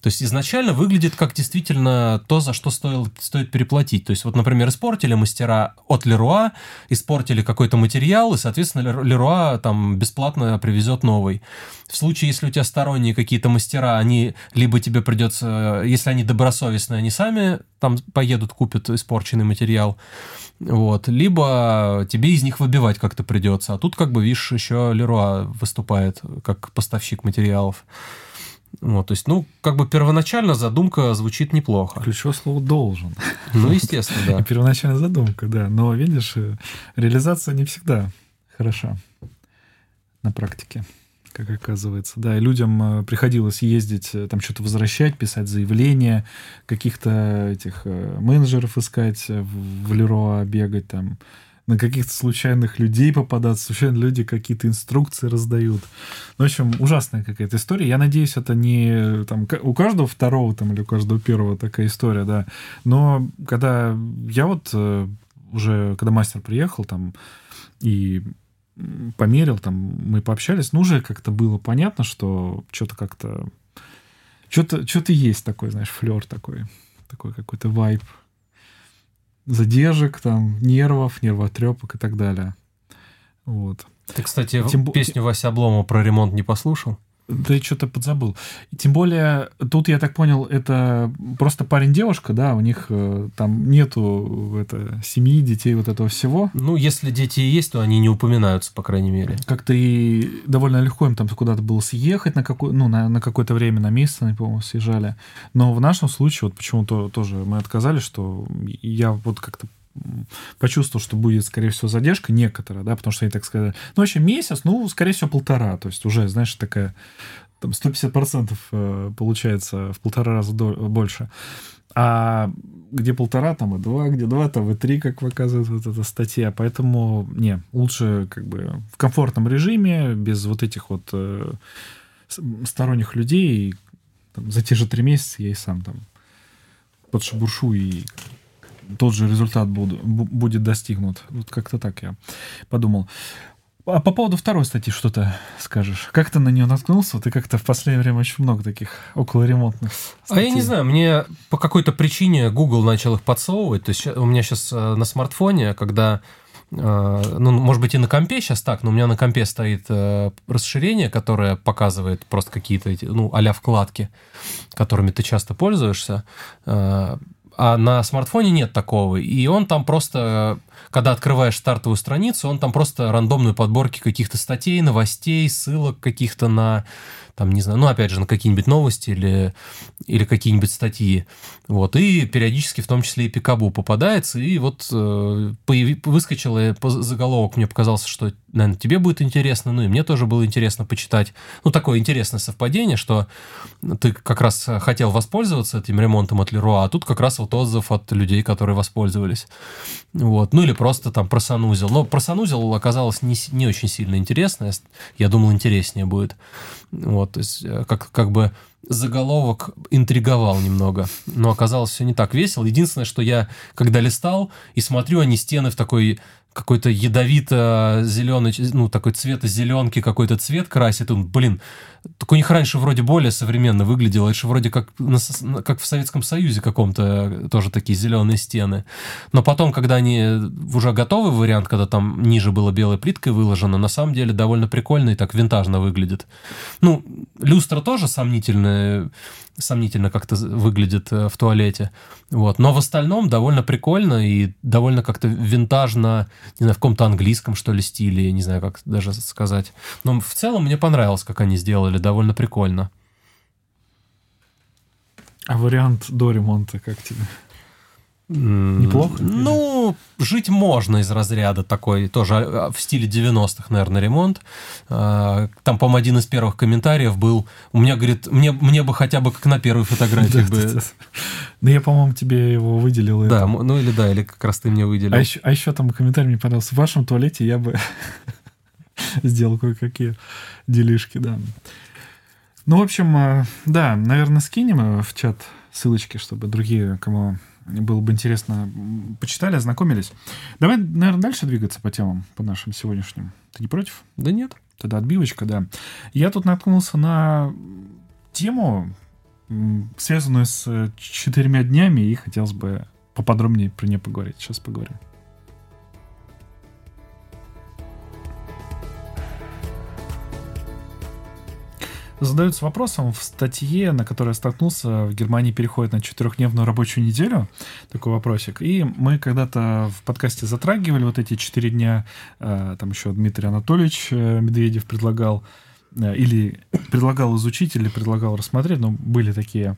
То есть изначально выглядит как действительно то, за что стоило, стоит переплатить. То есть вот, например, испортили мастера от Леруа, испортили какой-то материал, и, соответственно, Лер- Леруа там бесплатно привезет новый. В случае, если у тебя сторонние какие-то мастера, они либо тебе придется, если они добросовестные, они сами там поедут, купят испорченный материал, вот, либо тебе из них выбивать как-то придется. А тут, как бы, видишь, еще Леруа выступает как поставщик материалов. Вот, то есть, ну, как бы первоначально задумка звучит неплохо. Ключевое слово «должен». Ну, естественно, да. И первоначальная задумка, да. Но, видишь, э, реализация не всегда хороша на практике, как оказывается. Да, и людям э, приходилось ездить, э, там что-то возвращать, писать заявления, каких-то этих э, менеджеров искать, в Леруа бегать там, на каких-то случайных людей попадаться, случайно люди какие-то инструкции раздают. Ну, в общем, ужасная какая-то история. Я надеюсь, это не там, у каждого второго там, или у каждого первого такая история, да. Но когда я вот уже, когда мастер приехал там и померил, там мы пообщались, ну, уже как-то было понятно, что что-то как-то... Что-то что есть такой, знаешь, флер такой, такой какой-то вайб задержек, там, нервов, нервотрепок и так далее. Вот. Ты, кстати, Тем песню Вася Обломова про ремонт не послушал? Да и что-то подзабыл. Тем более, тут, я так понял, это просто парень-девушка, да, у них э, там нету это, семьи, детей, вот этого всего. Ну, если дети есть, то они не упоминаются, по крайней мере. Как-то и довольно легко им там куда-то было съехать на, какой, ну, на, на какое-то время, на месяц, они, по-моему, съезжали. Но в нашем случае вот почему-то тоже мы отказались, что я вот как-то почувствовал, что будет, скорее всего, задержка некоторая, да, потому что они так сказали, ну, вообще месяц, ну, скорее всего, полтора, то есть уже, знаешь, такая, там, 150% э, получается в полтора раза больше. А где полтора, там и два, где два, там и три, как показывает вот эта статья. Поэтому, не, лучше как бы в комфортном режиме, без вот этих вот э, сторонних людей. Там, за те же три месяца я и сам там подшебуршу, и тот же результат буду, бу- будет достигнут. Вот как-то так я подумал. А по поводу второй статьи что ты скажешь? Как ты на нее наткнулся? Ты как-то в последнее время очень много таких околоремонтных А я не статей. знаю, мне по какой-то причине Google начал их подсовывать. То есть ща- у меня сейчас на смартфоне, когда э, ну, может быть, и на компе сейчас так, но у меня на компе стоит э, расширение, которое показывает просто какие-то эти, ну, а вкладки, которыми ты часто пользуешься. А на смартфоне нет такого. И он там просто когда открываешь стартовую страницу, он там просто рандомные подборки каких-то статей, новостей, ссылок каких-то на там, не знаю, ну, опять же, на какие-нибудь новости или, или какие-нибудь статьи. Вот, и периодически в том числе и Пикабу попадается, и вот э, появи, выскочил заголовок, мне показался, что, наверное, тебе будет интересно, ну, и мне тоже было интересно почитать. Ну, такое интересное совпадение, что ты как раз хотел воспользоваться этим ремонтом от Леруа, а тут как раз вот отзыв от людей, которые воспользовались. Вот, ну, или просто там про санузел. Но про санузел оказалось не, не очень сильно интересно, я думал, интереснее будет. Вот, то есть э, как, как бы заголовок интриговал немного, но оказалось все не так весело. Единственное, что я, когда листал и смотрю, они стены в такой какой-то ядовито-зеленый, ну, такой цвета зеленки, какой-то цвет красит. Он, блин, так у них раньше вроде более современно выглядело. Это же вроде как, как в Советском Союзе каком-то тоже такие зеленые стены. Но потом, когда они уже готовый вариант, когда там ниже было белой плиткой выложено, на самом деле довольно прикольно и так винтажно выглядит. Ну, люстра тоже сомнительная, сомнительно как-то выглядит э, в туалете. Вот. Но в остальном довольно прикольно и довольно как-то винтажно, не знаю, в каком-то английском, что ли, стиле, не знаю, как даже сказать. Но в целом мне понравилось, как они сделали, довольно прикольно. А вариант до ремонта как тебе? Неплохо? Ну, жить можно из разряда такой, тоже а, в стиле 90-х, наверное, ремонт. А, там, по-моему, один из первых комментариев был, у меня, говорит, мне, мне бы хотя бы как на первой фотографии бы... Да я, по-моему, тебе его выделил. Да, ну или да, или как раз ты мне выделил. А еще, а там комментарий мне понравился. В вашем туалете я бы сделал кое-какие делишки, да. Ну, в общем, да, наверное, скинем в чат ссылочки, чтобы другие, кому было бы интересно, почитали, ознакомились. Давай, наверное, дальше двигаться по темам, по нашим сегодняшним. Ты не против? Да нет. Тогда отбивочка, да. Я тут наткнулся на тему, связанную с четырьмя днями, и хотелось бы поподробнее про нее поговорить. Сейчас поговорим. Задаются вопросом в статье, на которой я столкнулся, в Германии переходит на четырехдневную рабочую неделю, такой вопросик. И мы когда-то в подкасте затрагивали вот эти четыре дня, э, там еще Дмитрий Анатольевич э, Медведев предлагал, э, или предлагал изучить, или предлагал рассмотреть, но были такие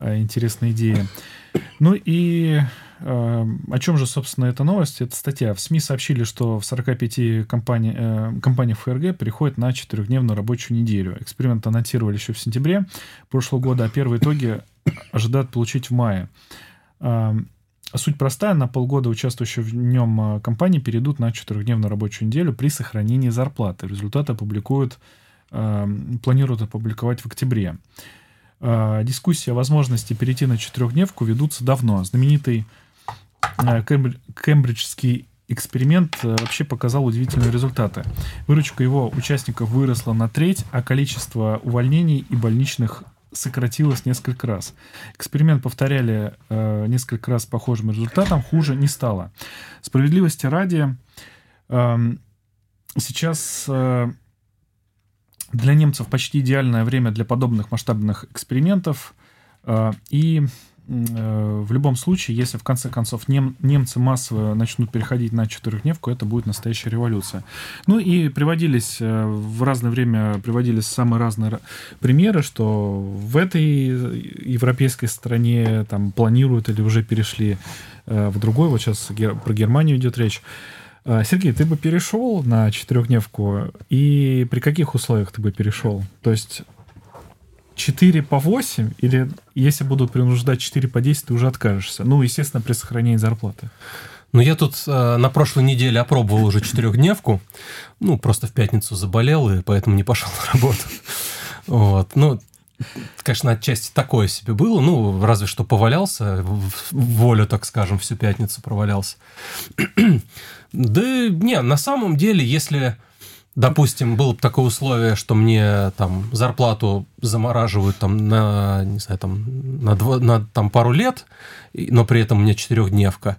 интересные идеи. Ну и о чем же, собственно, эта новость? Это статья. В СМИ сообщили, что в 45 компаний, э, компаниях ФРГ переходят на четырехдневную рабочую неделю. Эксперимент анонсировали еще в сентябре прошлого года, а первые итоги ожидают получить в мае. Эм, суть простая. На полгода участвующие в нем э, компании перейдут на четырехдневную рабочую неделю при сохранении зарплаты. Результаты опубликуют, эм, планируют опубликовать в октябре. Э, дискуссии о возможности перейти на четырехдневку ведутся давно. Знаменитый кембриджский эксперимент э, вообще показал удивительные результаты. Выручка его участников выросла на треть, а количество увольнений и больничных сократилось несколько раз. Эксперимент повторяли э, несколько раз похожим результатом, хуже не стало. Справедливости ради, э, сейчас э, для немцев почти идеальное время для подобных масштабных экспериментов, э, и Э, в любом случае, если в конце концов нем, немцы массово начнут переходить на четырехдневку, это будет настоящая революция. Ну и приводились э, в разное время приводились самые разные примеры, что в этой европейской стране там планируют или уже перешли э, в другой. Вот сейчас про Германию идет речь. Сергей, ты бы перешел на четырехдневку, и при каких условиях ты бы перешел? То есть 4 по 8, или если будут принуждать 4 по 10, ты уже откажешься? Ну, естественно, при сохранении зарплаты. Ну, я тут э, на прошлой неделе опробовал уже четырехдневку. Ну, просто в пятницу заболел, и поэтому не пошел на работу. Вот. Ну, конечно, отчасти такое себе было. Ну, разве что повалялся, в волю, так скажем, всю пятницу провалялся. да, не, на самом деле, если допустим, было бы такое условие, что мне там зарплату замораживают там на, не знаю, там на, два, на там пару лет, но при этом у меня четырехдневка,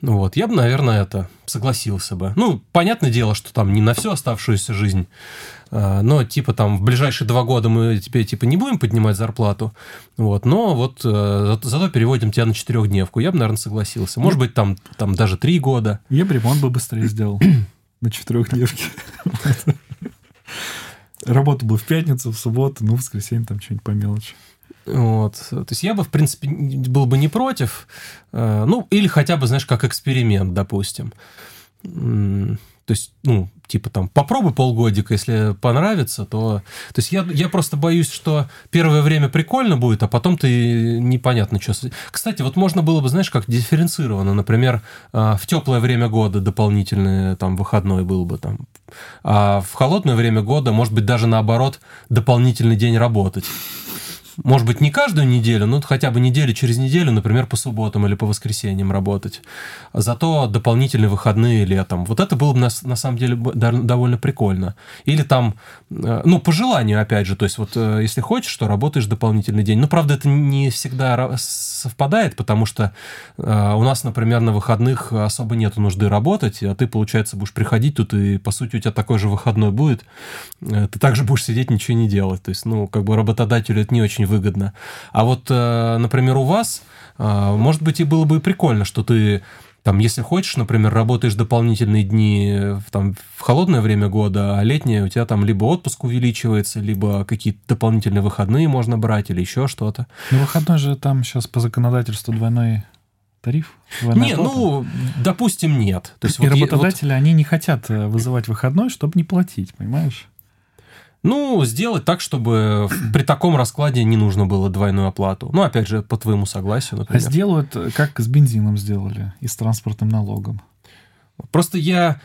вот, я бы, наверное, это согласился бы. Ну, понятное дело, что там не на всю оставшуюся жизнь, а, но типа там в ближайшие два года мы тебе типа не будем поднимать зарплату, вот, но вот э, зато переводим тебя на четырехдневку. Я бы, наверное, согласился. Может быть, там, там даже три года. Я бы ремонт бы быстрее сделал на четырехдневке. Работа бы в пятницу, в субботу, ну, в воскресенье там что-нибудь по мелочи. Вот. То есть я бы, в принципе, был бы не против. Э, ну, или хотя бы, знаешь, как эксперимент, допустим. То есть, ну, типа там, попробуй полгодика, если понравится, то... То есть я, я просто боюсь, что первое время прикольно будет, а потом ты непонятно что... Кстати, вот можно было бы, знаешь, как дифференцированно, например, а, в теплое время года дополнительный там выходной был бы там, а в холодное время года, может быть, даже наоборот, дополнительный день работать может быть, не каждую неделю, но хотя бы неделю через неделю, например, по субботам или по воскресеньям работать. Зато дополнительные выходные летом. Вот это было бы на, на самом деле довольно прикольно. Или там, э, ну, по желанию, опять же, то есть вот э, если хочешь, то работаешь дополнительный день. Ну, правда, это не всегда совпадает, потому что э, у нас, например, на выходных особо нету нужды работать, а ты, получается, будешь приходить тут, и, по сути, у тебя такой же выходной будет. Ты также будешь сидеть, ничего не делать. То есть, ну, как бы работодателю это не очень выгодно. А вот, э, например, у вас, э, может быть, и было бы прикольно, что ты там, если хочешь, например, работаешь дополнительные дни в, там, в холодное время года, а летнее у тебя там либо отпуск увеличивается, либо какие-то дополнительные выходные можно брать или еще что-то. Ну, выходной же там сейчас по законодательству двойной тариф? Не, ну, допустим, нет. То есть и вот работодатели, вот... они не хотят э, вызывать выходной, чтобы не платить, понимаешь? Ну, сделать так, чтобы при таком раскладе не нужно было двойную оплату. Ну, опять же, по твоему согласию, например. А сделают, как с бензином сделали и с транспортным налогом. Просто я,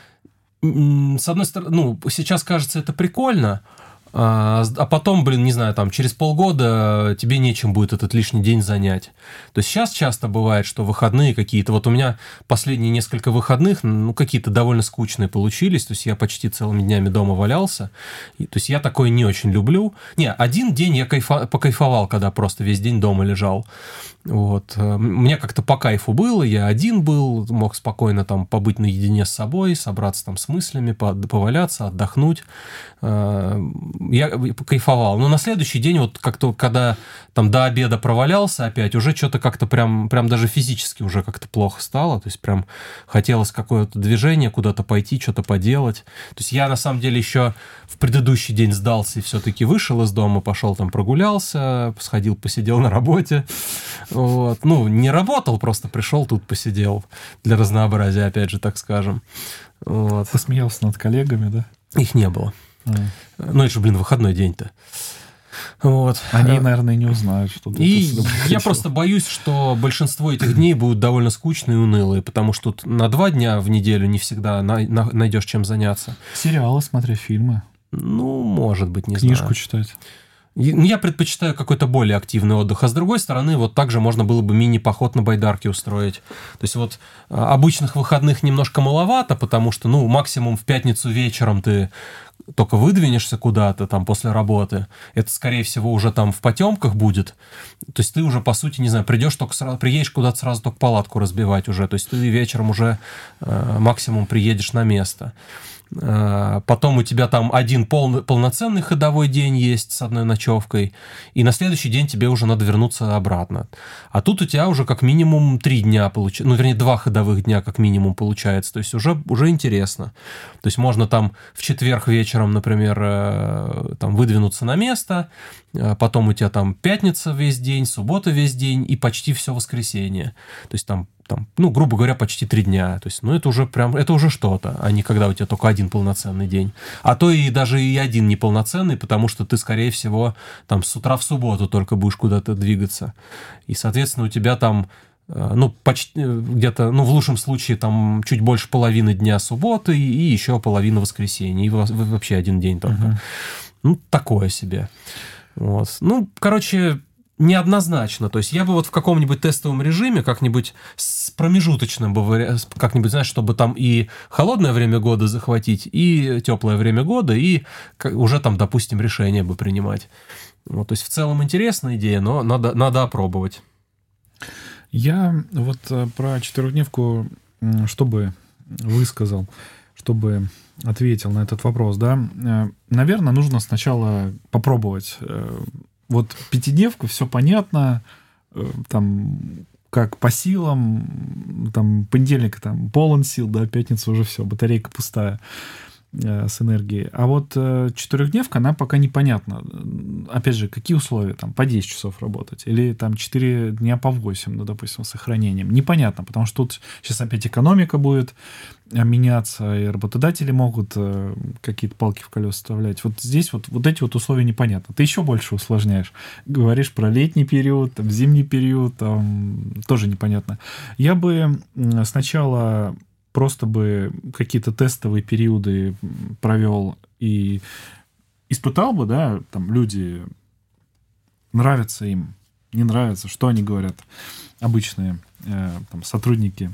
с одной стороны, ну, сейчас кажется это прикольно, а, а потом, блин, не знаю, там через полгода тебе нечем будет этот лишний день занять. То есть сейчас часто бывает, что выходные какие-то, вот у меня последние несколько выходных, ну, какие-то довольно скучные получились, то есть я почти целыми днями дома валялся, и, то есть я такое не очень люблю. Не, один день я кайфа, покайфовал, когда просто весь день дома лежал. Вот. Э, мне как-то по кайфу было, я один был, мог спокойно там побыть наедине с собой, собраться там с мыслями, поваляться, отдохнуть. Я кайфовал. Но на следующий день, вот как-то, когда там до обеда провалялся опять, уже что-то как-то прям, прям даже физически уже как-то плохо стало. То есть прям хотелось какое-то движение, куда-то пойти, что-то поделать. То есть я на самом деле еще в предыдущий день сдался и все-таки вышел из дома, пошел там прогулялся, сходил, посидел на работе. Вот. Ну, не работал, просто пришел тут, посидел. Для разнообразия, опять же, так скажем. Вот. Посмеялся над коллегами, да? Их не было. А. Ну, это же, блин, выходной день-то. Вот. Они, наверное, не узнают, что ты И я просто боюсь, что большинство этих дней будут довольно скучные и унылые, потому что тут на два дня в неделю не всегда найдешь чем заняться. Сериалы смотреть, фильмы. Ну, может быть, не Книжку знаю. Книжку читать. Ну, я предпочитаю какой-то более активный отдых. А с другой стороны, вот также можно было бы мини-поход на байдарке устроить. То есть вот а, обычных выходных немножко маловато, потому что, ну, максимум в пятницу вечером ты только выдвинешься куда-то там после работы, это, скорее всего, уже там в потемках будет. То есть ты уже, по сути, не знаю, придешь только сразу, приедешь куда-то сразу только палатку разбивать уже. То есть ты вечером уже э, максимум приедешь на место. Э, потом у тебя там один пол, полноценный ходовой день есть с одной ночевкой, и на следующий день тебе уже надо вернуться обратно. А тут у тебя уже как минимум три дня получается, ну, вернее, два ходовых дня как минимум получается, то есть уже, уже интересно. То есть можно там в четверг вечером, например, э, там выдвинуться на место, потом у тебя там пятница весь день, суббота весь день и почти все воскресенье. То есть там там, ну, грубо говоря, почти три дня. То есть, ну, это уже прям, это уже что-то, а не когда у тебя только один полноценный день. А то и даже и один неполноценный, потому что ты, скорее всего, там с утра в субботу только будешь куда-то двигаться. И, соответственно, у тебя там э, ну, почти э, где-то, ну, в лучшем случае, там чуть больше половины дня субботы и, еще половина воскресенья, и вообще один день только. Uh-huh. Ну, такое себе. Вот. Ну, короче, неоднозначно. То есть я бы вот в каком-нибудь тестовом режиме как-нибудь с промежуточным бы, как-нибудь, знаешь, чтобы там и холодное время года захватить, и теплое время года, и уже там, допустим, решение бы принимать. Вот, то есть в целом интересная идея, но надо, надо опробовать. Я вот э, про четырехдневку, чтобы высказал, чтобы ответил на этот вопрос, да, э, наверное, нужно сначала попробовать э, вот пятидневку, все понятно, э, там как по силам, там понедельник там полон сил, да, пятница уже все, батарейка пустая с энергией. А вот э, четырехдневка, она пока непонятна. Опять же, какие условия? Там по 10 часов работать? Или там 4 дня по 8, ну, допустим, с сохранением? Непонятно, потому что тут сейчас опять экономика будет, Э, меняться, и работодатели могут э, какие-то палки в колеса вставлять. Вот здесь вот, вот эти вот условия непонятны. Ты еще больше усложняешь. Говоришь про летний период, там, зимний период, там тоже непонятно. Я бы сначала просто бы какие-то тестовые периоды провел и испытал бы, да, там люди нравится им, не нравится, что они говорят, обычные э, там, сотрудники,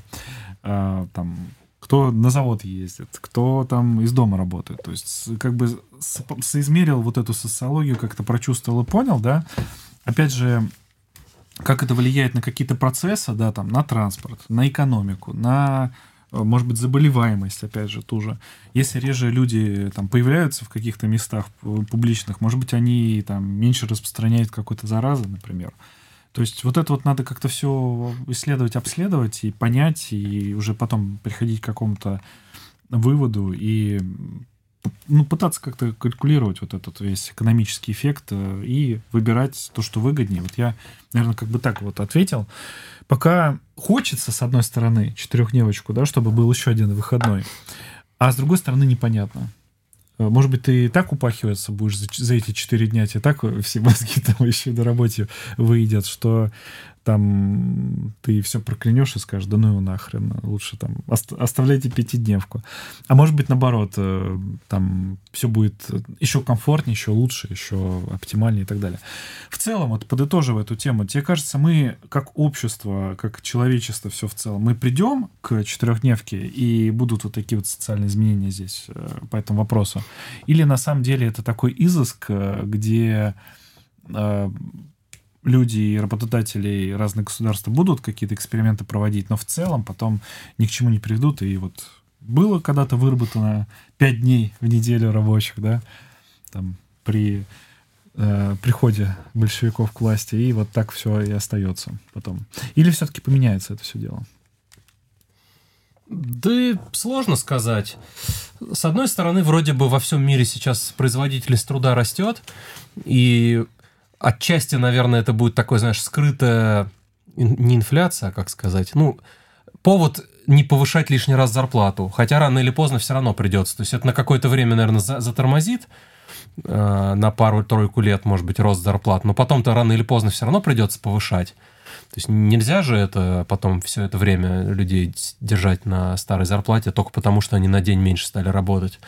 э, там, кто на завод ездит, кто там из дома работает. То есть как бы соизмерил вот эту социологию, как-то прочувствовал и понял, да. Опять же, как это влияет на какие-то процессы, да, там, на транспорт, на экономику, на, может быть, заболеваемость, опять же, ту же. Если реже люди там появляются в каких-то местах публичных, может быть, они там меньше распространяют какой-то заразы, например. То есть вот это вот надо как-то все исследовать, обследовать и понять, и уже потом приходить к какому-то выводу и ну, пытаться как-то калькулировать вот этот весь экономический эффект э, и выбирать то, что выгоднее. Вот я, наверное, как бы так вот ответил. Пока хочется, с одной стороны, четырехдневочку, да, чтобы был еще один выходной, а с другой стороны непонятно. Э, может быть, ты и так упахиваться будешь за, за эти четыре дня, тебе так все мозги там еще на работе выйдет, что там ты все проклянешь и скажешь, да ну его нахрен, лучше там оставляйте пятидневку. А может быть, наоборот, э, там все будет еще комфортнее, еще лучше, еще оптимальнее и так далее. В целом, вот подытоживая эту тему, тебе кажется, мы как общество, как человечество все в целом, мы придем к четырехдневке и будут вот такие вот социальные изменения здесь э, по этому вопросу? Или на самом деле это такой изыск, э, где люди и работодатели разных государств будут какие-то эксперименты проводить, но в целом потом ни к чему не приведут. И вот было когда-то выработано 5 дней в неделю рабочих, да, там при э, приходе большевиков к власти, и вот так все и остается потом. Или все-таки поменяется это все дело? Да сложно сказать. С одной стороны, вроде бы во всем мире сейчас производительность труда растет, и Отчасти, наверное, это будет такой, знаешь, скрытая не инфляция, а как сказать, ну, повод не повышать лишний раз зарплату, хотя рано или поздно все равно придется. То есть это на какое-то время, наверное, затормозит, э, на пару-тройку лет, может быть, рост зарплат, но потом-то рано или поздно все равно придется повышать. То есть нельзя же это потом все это время людей держать на старой зарплате только потому, что они на день меньше стали работать.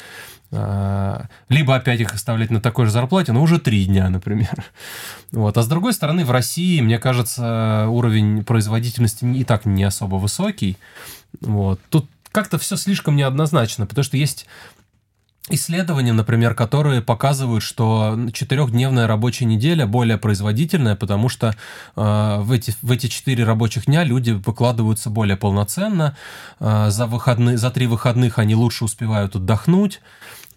А, либо опять их оставлять на такой же зарплате, но уже три дня, например. Вот. А с другой стороны, в России, мне кажется, уровень производительности и так не особо высокий. Вот. Тут как-то все слишком неоднозначно, потому что есть исследования, например, которые показывают, что четырехдневная рабочая неделя более производительная, потому что э, в эти в эти четыре рабочих дня люди выкладываются более полноценно, э, за выходные за три выходных они лучше успевают отдохнуть,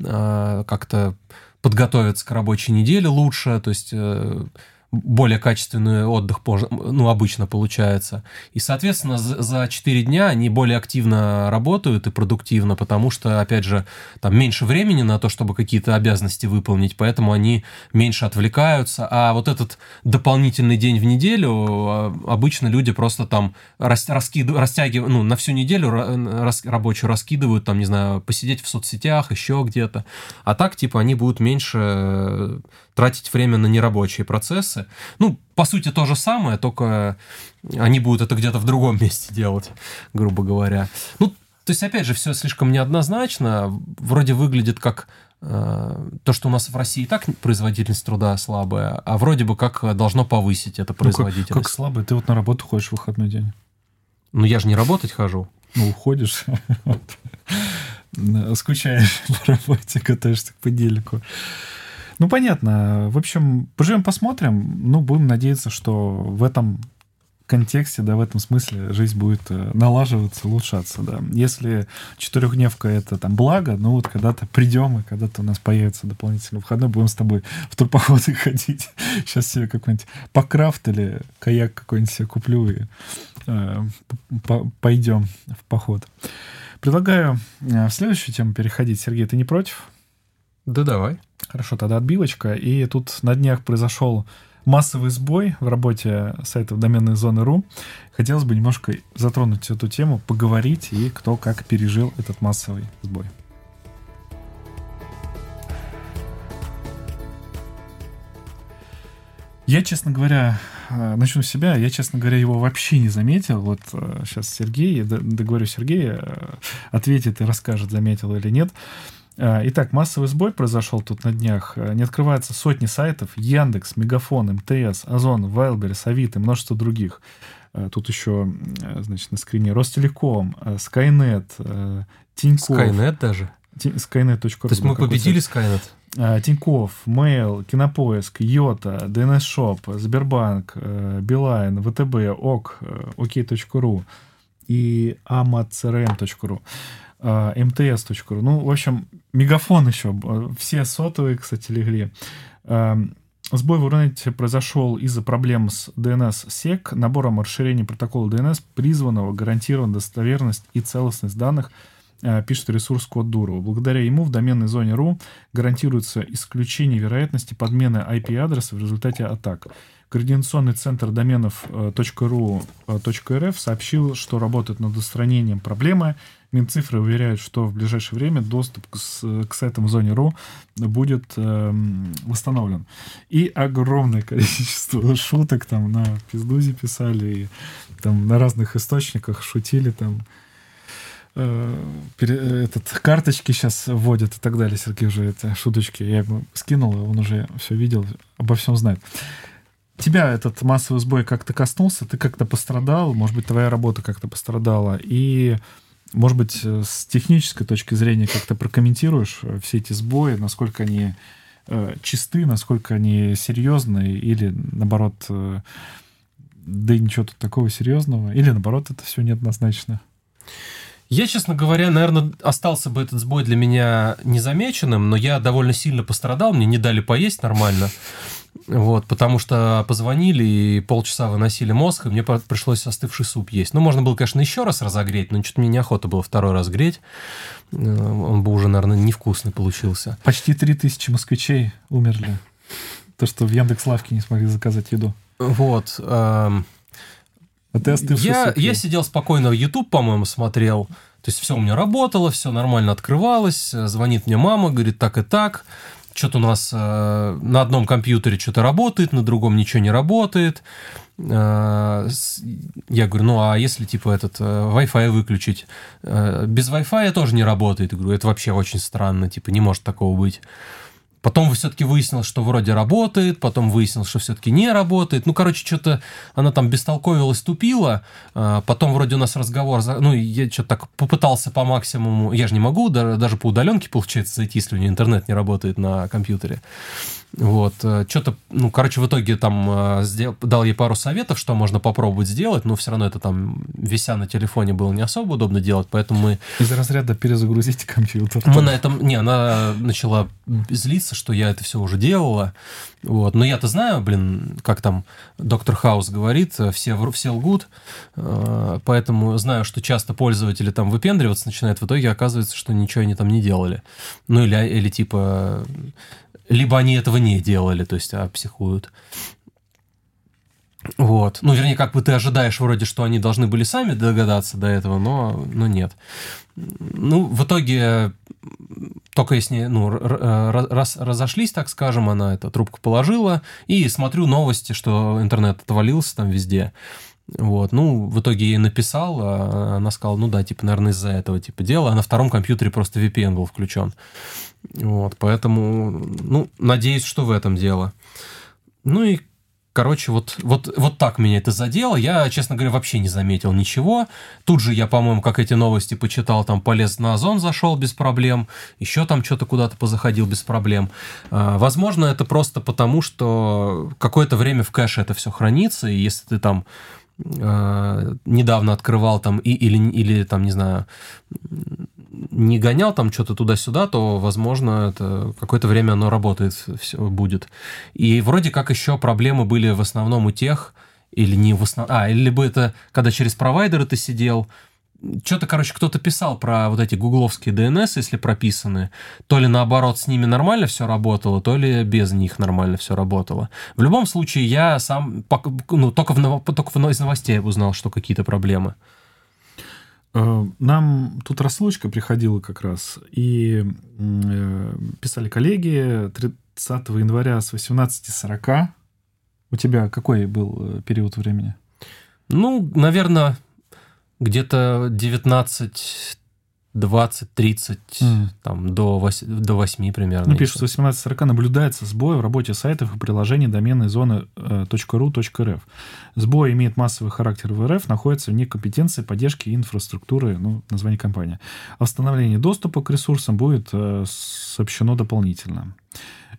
э, как-то подготовиться к рабочей неделе лучше, то есть э, более качественный отдых ну, обычно получается. И, соответственно, за 4 дня они более активно работают и продуктивно, потому что, опять же, там меньше времени на то, чтобы какие-то обязанности выполнить, поэтому они меньше отвлекаются. А вот этот дополнительный день в неделю а, обычно люди просто там раскидывают, растягивают, ну, на всю неделю рабочую раскидывают, там, не знаю, посидеть в соцсетях, еще где-то. А так, типа, они будут меньше тратить время на нерабочие процессы. Ну, по сути, то же самое, только они будут это где-то в другом месте делать, грубо говоря. Ну, то есть, опять же, все слишком неоднозначно. Вроде выглядит как э, то, что у нас в России и так производительность труда слабая, а вроде бы как должно повысить это производительность. Ну, как, как слабая? Ты вот на работу ходишь в выходной день. Ну, я же не работать хожу. Ну, уходишь, скучаешь по работе, готовишься к понедельнику. Ну, понятно. В общем, поживем, посмотрим. Ну, будем надеяться, что в этом контексте, да, в этом смысле жизнь будет э, налаживаться, улучшаться, да. Если четырехдневка это там благо, ну вот когда-то придем, и когда-то у нас появится дополнительный выходной, будем с тобой в турпоходы ходить. Сейчас себе какой-нибудь покрафт или каяк какой-нибудь себе куплю и э, пойдем в поход. Предлагаю э, в следующую тему переходить. Сергей, ты не против? Да давай. Хорошо, тогда отбивочка. И тут на днях произошел массовый сбой в работе сайтов доменной зоны .ру. Хотелось бы немножко затронуть эту тему, поговорить и кто как пережил этот массовый сбой. Я, честно говоря, э, начну с себя. Я, честно говоря, его вообще не заметил. Вот сейчас э, Сергей, договорю Сергея, э, ответит и расскажет, заметил или нет. А, итак, массовый сбой произошел тут на днях. А, не открываются сотни сайтов. Яндекс, Мегафон, МТС, Озон, Вайлберс, Авито и множество других. А, тут еще, значит, на скрине Ростелеком, Skynet, Тинькофф. Skynet даже? Skynet.ru. То есть мы победили Skynet? Тинькофф, Mail, Кинопоиск, Йота, DNS Shop, Сбербанк, Билайн, ВТБ, ОК, OK.ru и amacrm.ru. mts.ru. Ну, в общем, мегафон еще. Все сотовые, кстати, легли. Сбой в Рунете произошел из-за проблем с DNS-SEC, набором расширения протокола DNS, призванного гарантировать достоверность и целостность данных, пишет ресурс Код Дурова. Благодаря ему в доменной зоне RU гарантируется исключение вероятности подмены IP-адреса в результате атак. Координационный центр доменов .ru, .rf сообщил, что работает над устранением проблемы Минцифры уверяют, что в ближайшее время доступ к, к сайтам в зоне РУ будет э, восстановлен. И огромное количество шуток там на Пиздузе писали, и там на разных источниках шутили там э, этот, карточки сейчас вводят и так далее. Сергей уже это шуточки. Я ему скинул, он уже все видел, обо всем знает. Тебя этот массовый сбой как-то коснулся, ты как-то пострадал, может быть, твоя работа как-то пострадала, и может быть, э, с технической точки зрения как-то прокомментируешь э, все эти сбои, насколько они э, чисты, насколько они серьезные, или наоборот, э, да и ничего тут такого серьезного, или наоборот, это все неоднозначно? Я, честно говоря, наверное, остался бы этот сбой для меня незамеченным, но я довольно сильно пострадал, мне не дали поесть нормально. Вот, потому что позвонили и полчаса выносили мозг, и мне пришлось остывший суп есть. Ну, можно было, конечно, еще раз разогреть, но что-то мне неохота было второй раз греть. Э, он бы уже, наверное, невкусный получился. Почти 3000 москвичей умерли. То, что в Яндекс.Лавке не смогли заказать еду. Вот. Эм... А ты остывший я, суп я сидел спокойно, YouTube, по-моему, смотрел. То есть все у меня работало, все нормально открывалось. Звонит мне мама, говорит так и так что-то у нас э, на одном компьютере что-то работает, на другом ничего не работает. Э, я говорю, ну а если типа этот э, Wi-Fi выключить? Без Wi-Fi тоже не работает. Я говорю, это вообще очень странно, типа не может такого быть. Потом все-таки выяснилось, что вроде работает, потом выяснилось, что все-таки не работает. Ну, короче, что-то она там бестолковилась, тупила. А, потом вроде у нас разговор, ну, я что-то так попытался по максимуму. Я же не могу даже по удаленке, получается, зайти, если у нее интернет не работает на компьютере. Вот, э, что-то, ну, короче, в итоге там э, сделал, дал ей пару советов, что можно попробовать сделать, но все равно это там, вися на телефоне, было не особо удобно делать, поэтому мы... Из разряда перезагрузить компьютер. Мы на этом... Не, она начала злиться, что я это все уже делала, вот. Но я-то знаю, блин, как там доктор Хаус говорит, все, все лгут, э, поэтому знаю, что часто пользователи там выпендриваться начинают, в итоге оказывается, что ничего они там не делали. Ну, или, или типа либо они этого не делали, то есть а психуют. Вот. Ну, вернее, как бы ты ожидаешь вроде, что они должны были сами догадаться до этого, но, но нет. Ну, в итоге, только если ну, раз, разошлись, так скажем, она эту трубку положила, и смотрю новости, что интернет отвалился там везде. Вот, ну, в итоге ей написал, а она сказала, ну да, типа, наверное, из-за этого типа дела, а на втором компьютере просто VPN был включен. Вот, поэтому, ну, надеюсь, что в этом дело. Ну и Короче, вот, вот, вот так меня это задело. Я, честно говоря, вообще не заметил ничего. Тут же я, по-моему, как эти новости почитал, там полез на Озон, зашел без проблем. Еще там что-то куда-то позаходил без проблем. А, возможно, это просто потому, что какое-то время в кэше это все хранится, и если ты там а, недавно открывал там и, или, или там, не знаю, не гонял там что-то туда-сюда, то, возможно, это какое-то время оно работает, все будет. И вроде как еще проблемы были в основном у тех, или не в основном... А, или либо это когда через провайдеры ты сидел, что-то, короче, кто-то писал про вот эти гугловские DNS, если прописаны, то ли наоборот с ними нормально все работало, то ли без них нормально все работало. В любом случае, я сам, ну, только, в, только из новостей узнал, что какие-то проблемы. Э, нам тут рассылочка приходила как раз, и э, писали коллеги 30 января с 18.40. У тебя какой был э, период времени? Ну, наверное, где-то 19 20, 30, mm. там, до 8, до 8 примерно. Ну, пишут, с 18.40 наблюдается сбой в работе сайтов и приложений доменной зоны .ru.rf. Сбой имеет массовый характер в РФ, находится вне компетенции поддержки инфраструктуры, ну, название компании. О восстановлении доступа к ресурсам будет э, сообщено дополнительно.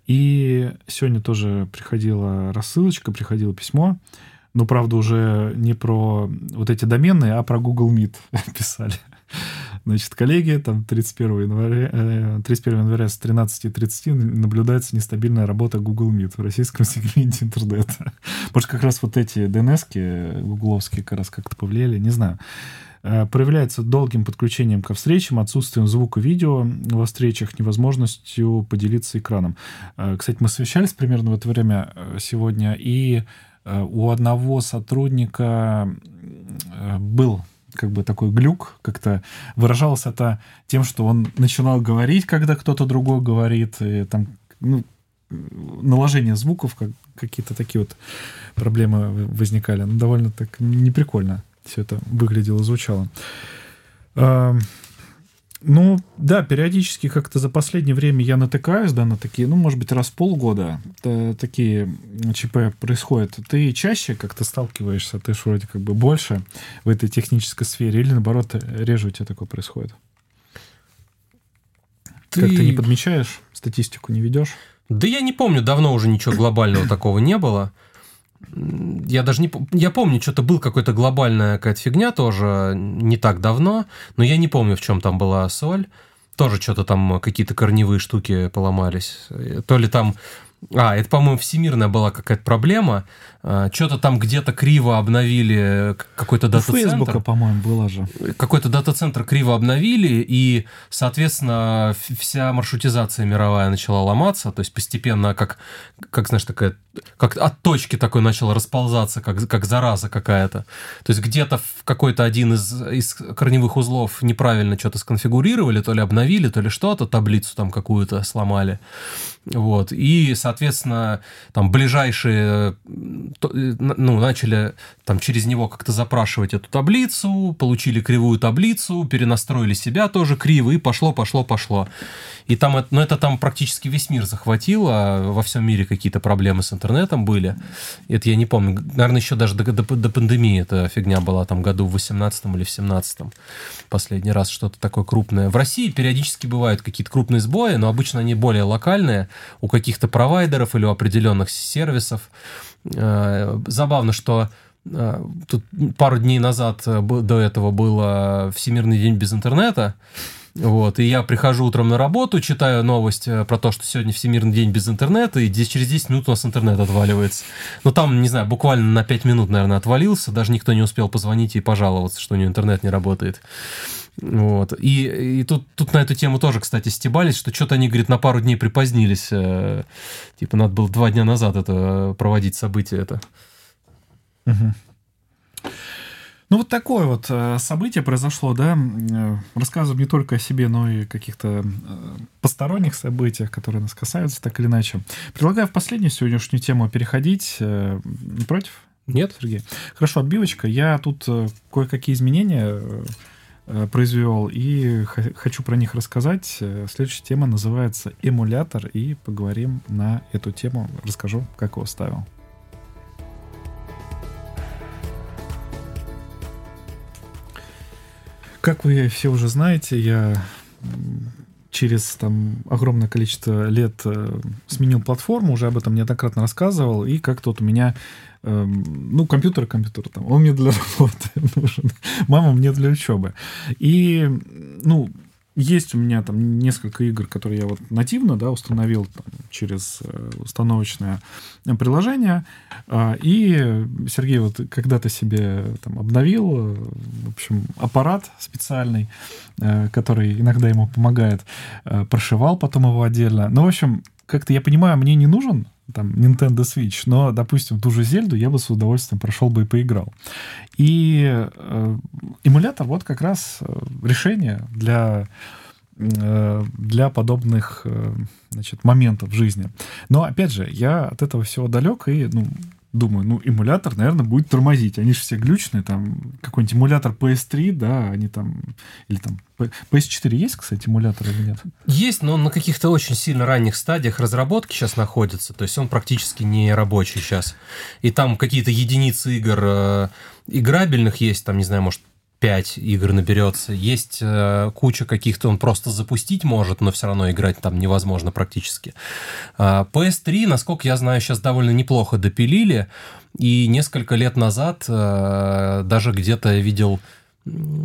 И сегодня тоже приходила рассылочка, приходило письмо, но, правда, уже не про вот эти доменные, а про Google Meet писали. Значит, коллеги, там 31 января, 31 э, января с 13.30 наблюдается нестабильная работа Google Meet в российском сегменте интернета. Может, как раз вот эти DNS-ки гугловские как раз как-то повлияли, не знаю э, проявляется долгим подключением ко встречам, отсутствием звука видео во встречах, невозможностью поделиться экраном. Э, кстати, мы совещались примерно в это время сегодня, и у одного сотрудника был как бы такой глюк, как-то выражалось это тем, что он начинал говорить, когда кто-то другой говорит, и там ну, наложение звуков, как, какие-то такие вот проблемы возникали. Ну, довольно так неприкольно все это выглядело, звучало. Ну, да, периодически как-то за последнее время я натыкаюсь, да, на такие, ну, может быть, раз в полгода такие ЧП происходят. Ты чаще как-то сталкиваешься, ты же вроде как бы больше в этой технической сфере, или наоборот, реже у тебя такое происходит? Ты... Как ты не подмечаешь, статистику не ведешь? Да я не помню, давно уже ничего глобального такого не было я даже не... Я помню, что-то был какой-то глобальная какая-то фигня тоже не так давно, но я не помню, в чем там была соль. Тоже что-то там какие-то корневые штуки поломались. То ли там а, это, по-моему, всемирная была какая-то проблема. А, что-то там где-то криво обновили какой-то дата-центр. Фейсбука, по-моему, было же. Какой-то дата-центр криво обновили, и, соответственно, вся маршрутизация мировая начала ломаться. То есть постепенно, как, как знаешь, такая как от точки такой начала расползаться, как, как зараза какая-то. То есть где-то в какой-то один из, из корневых узлов неправильно что-то сконфигурировали, то ли обновили, то ли что-то, таблицу там какую-то сломали. Вот. И, соответственно, там ближайшие, ну, начали там через него как-то запрашивать эту таблицу, получили кривую таблицу, перенастроили себя тоже криво, и пошло, пошло, пошло. И там, ну, это там практически весь мир захватило, во всем мире какие-то проблемы с интернетом были. Это я не помню, наверное, еще даже до, до, до пандемии эта фигня была, там, году в 18 или в 17 последний раз что-то такое крупное. В России периодически бывают какие-то крупные сбои, но обычно они более локальные, у каких-то провайдеров или у определенных сервисов. Э, забавно, что э, Тут пару дней назад э, до этого было Всемирный день без интернета, вот, и я прихожу утром на работу, читаю новость э, про то, что сегодня Всемирный день без интернета, и через 10 минут у нас интернет отваливается. Ну, там, не знаю, буквально на 5 минут, наверное, отвалился, даже никто не успел позвонить и пожаловаться, что у него интернет не работает. Вот. И, и тут, тут на эту тему тоже, кстати, стебались, что что-то они, говорит, на пару дней припозднились. Э, типа, надо было два дня назад это проводить событие это. Угу. Ну, вот такое вот э, событие произошло, да. Э, рассказываем не только о себе, но и о каких-то э, посторонних событиях, которые нас касаются, так или иначе. Предлагаю в последнюю сегодняшнюю тему переходить. Не против? Нет? Сергей. Хорошо, отбивочка. Я тут кое-какие изменения произвел и хочу про них рассказать. Следующая тема называется эмулятор, и поговорим на эту тему. Расскажу, как его ставил. Как вы все уже знаете, я через там огромное количество лет э, сменил платформу, уже об этом неоднократно рассказывал, и как-то вот у меня, э, ну, компьютер компьютер там, он мне для работы нужен, мама мне для учебы. И, ну, есть у меня там несколько игр, которые я вот нативно да, установил там, через э, установочное приложение. А, и Сергей вот когда-то себе там обновил, э, в общем, аппарат специальный, э, который иногда ему помогает, прошивал потом его отдельно. Ну, в общем, как-то я понимаю, мне не нужен там Nintendo Switch, но, допустим, ту же Зельду я бы с удовольствием прошел бы и поиграл. И эмулятор вот как раз э, решение для э, для подобных э, значит, моментов в жизни. Но, опять же, я от этого всего далек и ну, думаю, ну, эмулятор, наверное, будет тормозить. Они же все глючные, там, какой-нибудь эмулятор PS3, да, они там, или там, PS4 есть, кстати, эмулятор или нет? Есть, но он на каких-то очень сильно ранних стадиях разработки сейчас находится, то есть он практически не рабочий сейчас. И там какие-то единицы игр э, играбельных есть, там, не знаю, может, 5 игр наберется. Есть э, куча каких-то, он просто запустить может, но все равно играть там невозможно практически. Э, PS3, насколько я знаю, сейчас довольно неплохо допилили. И несколько лет назад э, даже где-то я видел,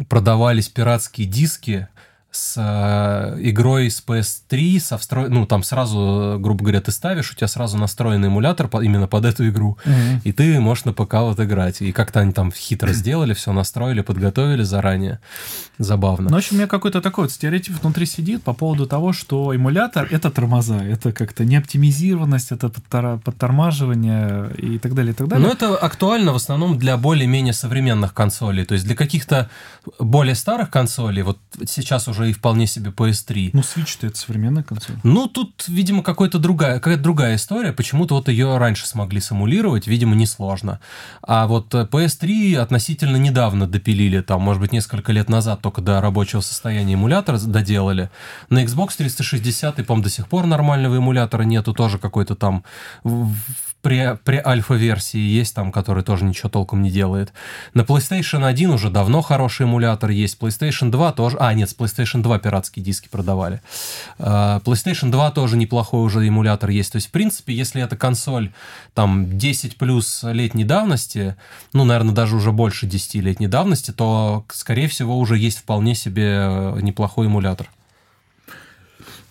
продавались пиратские диски с э, игрой с PS3, со встро... ну, там сразу, грубо говоря, ты ставишь, у тебя сразу настроенный эмулятор по... именно под эту игру, mm-hmm. и ты можешь на ПК вот играть. И как-то они там хитро сделали, все настроили, подготовили заранее. Забавно. Ну, в общем, у меня какой-то такой вот стереотип внутри сидит по поводу того, что эмулятор — это тормоза, это как-то неоптимизированность, это подтормаживание и так далее, и так далее. Но это актуально в основном для более-менее современных консолей. То есть для каких-то более старых консолей, вот сейчас уже и вполне себе PS3. Ну, Switch-то это современная консоль. Ну, тут, видимо, какая-то другая, какая-то другая история. Почему-то вот ее раньше смогли симулировать, видимо, несложно. А вот PS3 относительно недавно допилили, там, может быть, несколько лет назад только до рабочего состояния эмулятора доделали. На Xbox 360, и, по-моему, до сих пор нормального эмулятора нету, тоже какой-то там при, при альфа-версии есть там, который тоже ничего толком не делает. На PlayStation 1 уже давно хороший эмулятор есть. PlayStation 2 тоже... А, нет, с PlayStation 2 пиратские диски продавали. Uh, PlayStation 2 тоже неплохой уже эмулятор есть. То есть, в принципе, если эта консоль там 10 плюс летней давности, ну, наверное, даже уже больше 10 летней давности, то, скорее всего, уже есть вполне себе неплохой эмулятор.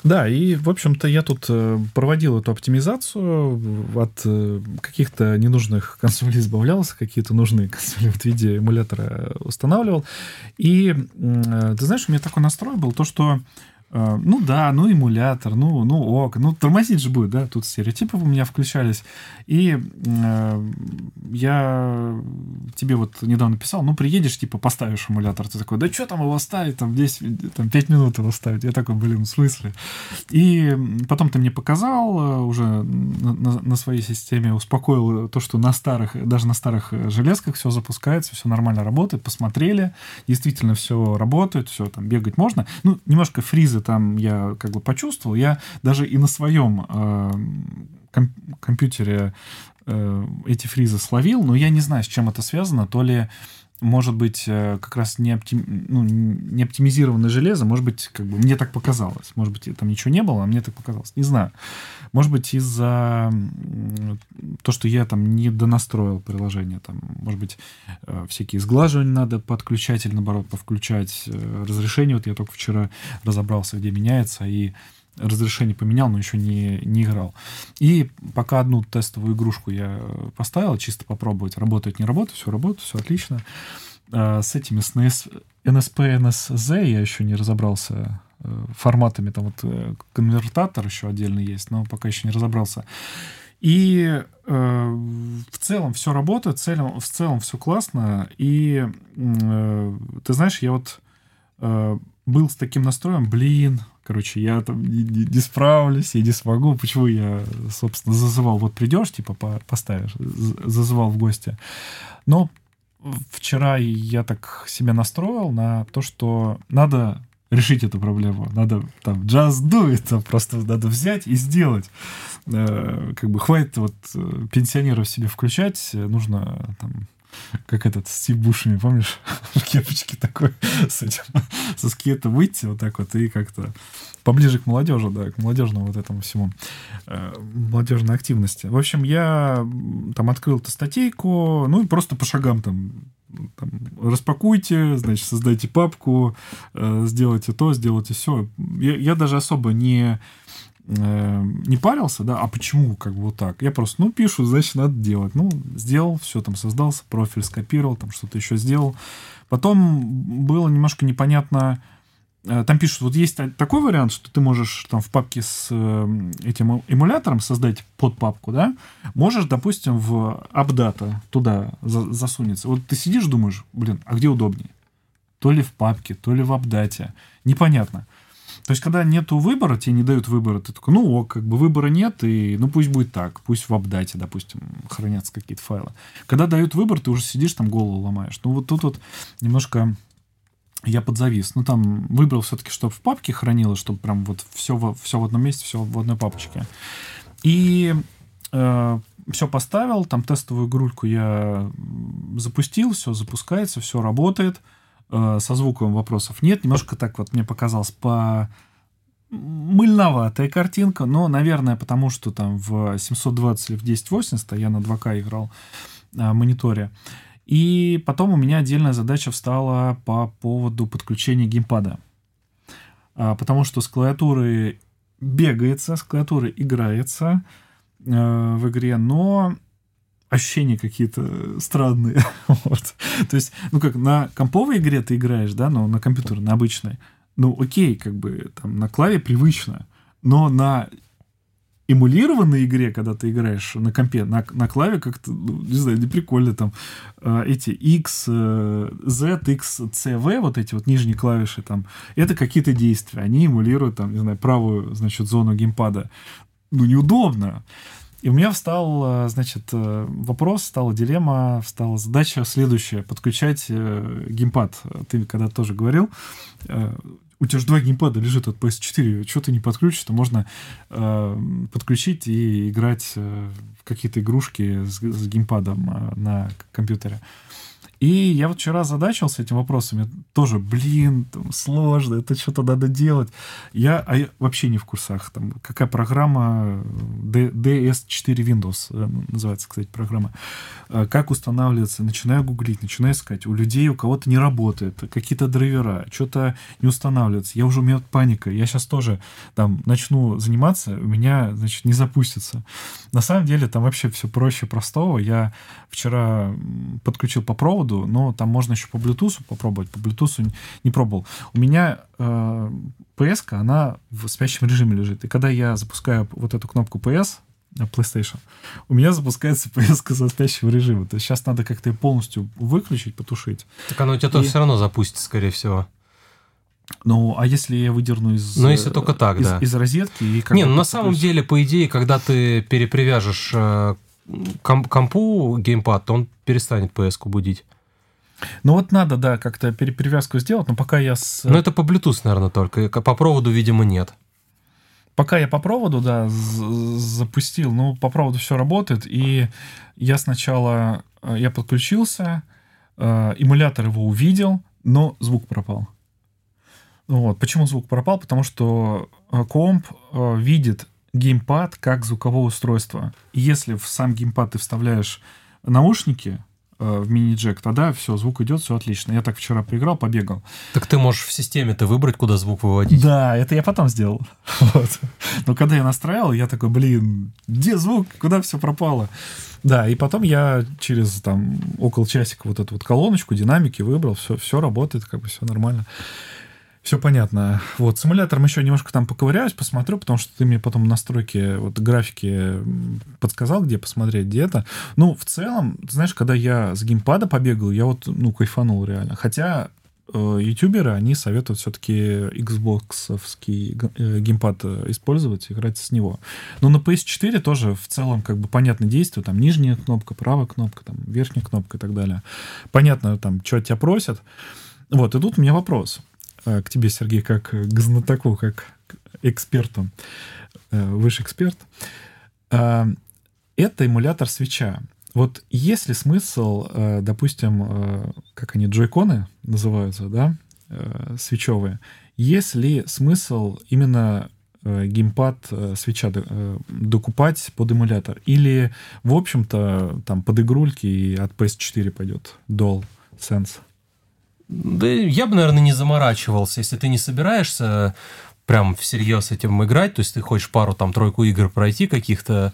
Да, и, в общем-то, я тут э, проводил эту оптимизацию, от э, каких-то ненужных консолей избавлялся, какие-то нужные консоли в виде эмулятора устанавливал. И, э, ты знаешь, у меня такой настрой был, то, что ну да, ну эмулятор, ну, ну ок, ну тормозить же будет, да, тут стереотипы у меня включались. И э, я тебе вот недавно писал, ну приедешь, типа поставишь эмулятор, ты такой, да что там его ставить, там 10, там 5 минут его ставить. Я такой, блин, в смысле? И потом ты мне показал э, уже на, на, на своей системе, успокоил то, что на старых, даже на старых железках все запускается, все нормально работает, посмотрели, действительно все работает, все там бегать можно. Ну, немножко фризы там я как бы почувствовал, я даже и на своем э, ком- компьютере э, эти фризы словил, но я не знаю, с чем это связано, то ли может быть, э, как раз не, оптим, ну, не оптимизированное железо, может быть, как бы мне так показалось. Может быть, там ничего не было, а мне так показалось. Не знаю. Может быть, из-за то, что я там не донастроил приложение. Там, может быть, э, всякие сглаживания надо подключать или, наоборот, повключать. Э, разрешение вот я только вчера разобрался, где меняется, и разрешение поменял, но еще не, не играл. И пока одну тестовую игрушку я поставил, чисто попробовать, работает, не работает, все работает, все отлично. А с этими, с NS, NSP, NSZ я еще не разобрался э, форматами, там вот э, конвертатор еще отдельно есть, но пока еще не разобрался. И э, в целом все работает, в целом, в целом все классно. И э, ты знаешь, я вот э, был с таким настроем, блин, короче, я там не, не, не справлюсь, я не смогу. Почему я, собственно, зазывал, вот придешь, типа, по, поставишь, зазывал в гости. Но вчера я так себя настроил на то, что надо решить эту проблему. Надо там джаз дует, там просто надо взять и сделать. Э, как бы хватит вот э, пенсионеров себе включать, нужно там как этот Стив Бушами, помнишь, в кепочке такой с этим, со скейта выйти вот так вот и как-то поближе к молодежи, да, к молодежному вот этому всему, э, молодежной активности. В общем, я там открыл эту статейку, ну и просто по шагам там, там распакуйте, значит, создайте папку, э, сделайте то, сделайте все. Я, я даже особо не не парился, да, а почему как бы вот так? Я просто, ну, пишу, значит, надо делать. Ну, сделал, все там создался, профиль скопировал, там что-то еще сделал. Потом было немножко непонятно, э, там пишут, вот есть такой вариант, что ты можешь там в папке с э, этим эмулятором создать под папку, да, можешь, допустим, в апдата туда засунется. Вот ты сидишь, думаешь, блин, а где удобнее? То ли в папке, то ли в апдате. Непонятно. То есть, когда нету выбора, тебе не дают выбора, ты такой, ну, ок, как бы выбора нет, и ну пусть будет так, пусть в апдате, допустим, хранятся какие-то файлы. Когда дают выбор, ты уже сидишь там голову ломаешь. Ну, вот тут вот немножко я подзавис. Ну, там выбрал все-таки, чтобы в папке хранилось, чтобы прям вот все, в, все в одном месте, все в одной папочке. И э, все поставил, там тестовую игрульку я запустил, все запускается, все работает. Со звуком вопросов нет. Немножко так вот мне показалось по мыльноватая картинка, но, наверное, потому что там в 720 или в 1080 я на 2К играл на мониторе. И потом у меня отдельная задача встала по поводу подключения геймпада. А, потому что с клавиатуры бегается, с клавиатуры играется э, в игре, но ощущения какие-то странные. вот. То есть, ну как, на комповой игре ты играешь, да, но на компьютере, на обычной. Ну окей, как бы там на клаве привычно, но на эмулированной игре, когда ты играешь на компе, на, на клаве как-то, ну, не знаю, не прикольно там э, эти X, э, Z, X, C, V, вот эти вот нижние клавиши там, это какие-то действия, они эмулируют там, не знаю, правую, значит, зону геймпада. Ну, неудобно. И у меня встал, э, значит, э, вопрос, стала дилемма, встала задача следующая, подключать э, геймпад. Ты когда тоже говорил, у тебя же два геймпада лежит от PS4, что ты не подключишь, то можно э, подключить и играть в какие-то игрушки с, с геймпадом э, на компьютере. И я вот вчера задачился этим вопросами. Тоже, блин, там, сложно, это что-то надо делать. Я, а я вообще не в курсах. Там, какая программа D, DS4 Windows э, называется, кстати, программа. Э, как устанавливается. Начинаю гуглить, начинаю искать. У людей, у кого-то не работает. Какие-то драйвера, что-то не устанавливается. Я уже у меня паника. Я сейчас тоже там начну заниматься, у меня, значит, не запустится. На самом деле там вообще все проще простого. Я вчера подключил по проводу проводу, но там можно еще по Bluetooth попробовать. По Bluetooth не пробовал. У меня э, PS, она в спящем режиме лежит. И когда я запускаю вот эту кнопку PS, PlayStation, у меня запускается PS со спящего режима. То есть сейчас надо как-то ее полностью выключить, потушить. Так оно у тебя и... тоже все равно запустится, скорее всего. Ну, а если я выдерну из... Ну, если только так, из, да. Из розетки и... Не, ну, на самом деле, по идее, когда ты перепривяжешь э, комп компу геймпад, то он перестанет PS-ку будить. Ну вот надо, да, как-то перепривязку сделать, но пока я с... Ну это по Bluetooth, наверное, только. По проводу, видимо, нет. Пока я по проводу, да, запустил, ну, по проводу все работает, и я сначала, э, я подключился, э, эмулятор его увидел, но звук пропал. Вот. Почему звук пропал? Потому что э, комп видит геймпад как звуковое устройство. И если в сам геймпад ты вставляешь наушники, Э, в мини-джек, тогда все, звук идет, все отлично. Я так вчера поиграл, побегал. Так ты можешь в системе-то выбрать, куда звук выводить. Да, это я потом сделал. Вот. Но когда я настраивал, я такой, блин, где звук, куда все пропало? Да, и потом я через там около часика вот эту вот колоночку, динамики выбрал, все, все работает, как бы все нормально. Все понятно. Вот, с эмулятором еще немножко там поковыряюсь, посмотрю, потому что ты мне потом настройки, вот графики подсказал, где посмотреть, где это. Ну, в целом, знаешь, когда я с геймпада побегал, я вот, ну, кайфанул реально. Хотя э, ютуберы, они советуют все-таки Xbox-овский э, геймпад использовать, играть с него. Но на PS4 тоже в целом как бы понятно действие, там нижняя кнопка, правая кнопка, там верхняя кнопка и так далее. Понятно, там, что тебя просят. Вот, и тут у меня вопрос к тебе, Сергей, как к знатоку, как к эксперту, высший эксперт. Это эмулятор свеча. Вот есть ли смысл, э, допустим, э, как они, джойконы называются, да, э, свечевые, есть ли смысл именно геймпад свеча докупать под эмулятор? Или, в общем-то, там под игрульки и от PS4 пойдет Dual Sense? Да я бы, наверное, не заморачивался. Если ты не собираешься прям всерьез этим играть, то есть ты хочешь пару, там, тройку игр пройти каких-то,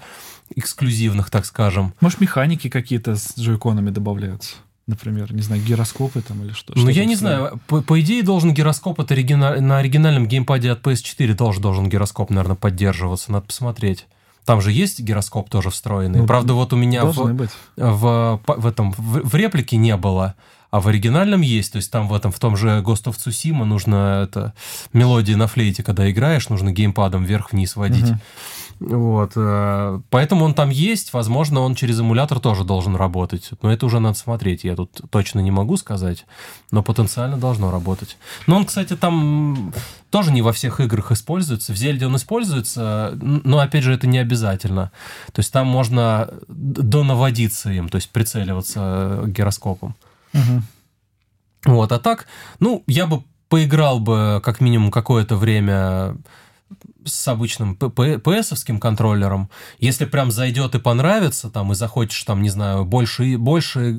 эксклюзивных, так скажем. Может, механики какие-то с джойконами добавляются? Например, не знаю, гироскопы там или что? Ну, я не знаю. По, по идее, должен гироскоп от оригина... на оригинальном геймпаде от PS4 тоже должен гироскоп, наверное, поддерживаться. Надо посмотреть. Там же есть гироскоп тоже встроенный. Ну, Правда, вот у меня в. В, в, в этом в, в реплике не было, а в оригинальном есть. То есть там в этом в том же Ghost of Tsushima нужно это мелодии на флейте, когда играешь, нужно геймпадом вверх-вниз водить. Угу. Вот. Э, поэтому он там есть. Возможно, он через эмулятор тоже должен работать. Но это уже надо смотреть. Я тут точно не могу сказать. Но потенциально должно работать. Но он, кстати, там тоже не во всех играх используется. В Зельде он используется, но, опять же, это не обязательно. То есть там можно донаводиться им, то есть прицеливаться гироскопом. Угу. Вот. А так, ну, я бы поиграл бы как минимум какое-то время с обычным PS-овским контроллером, если прям зайдет и понравится, там, и захочешь, там, не знаю, больше, больше э,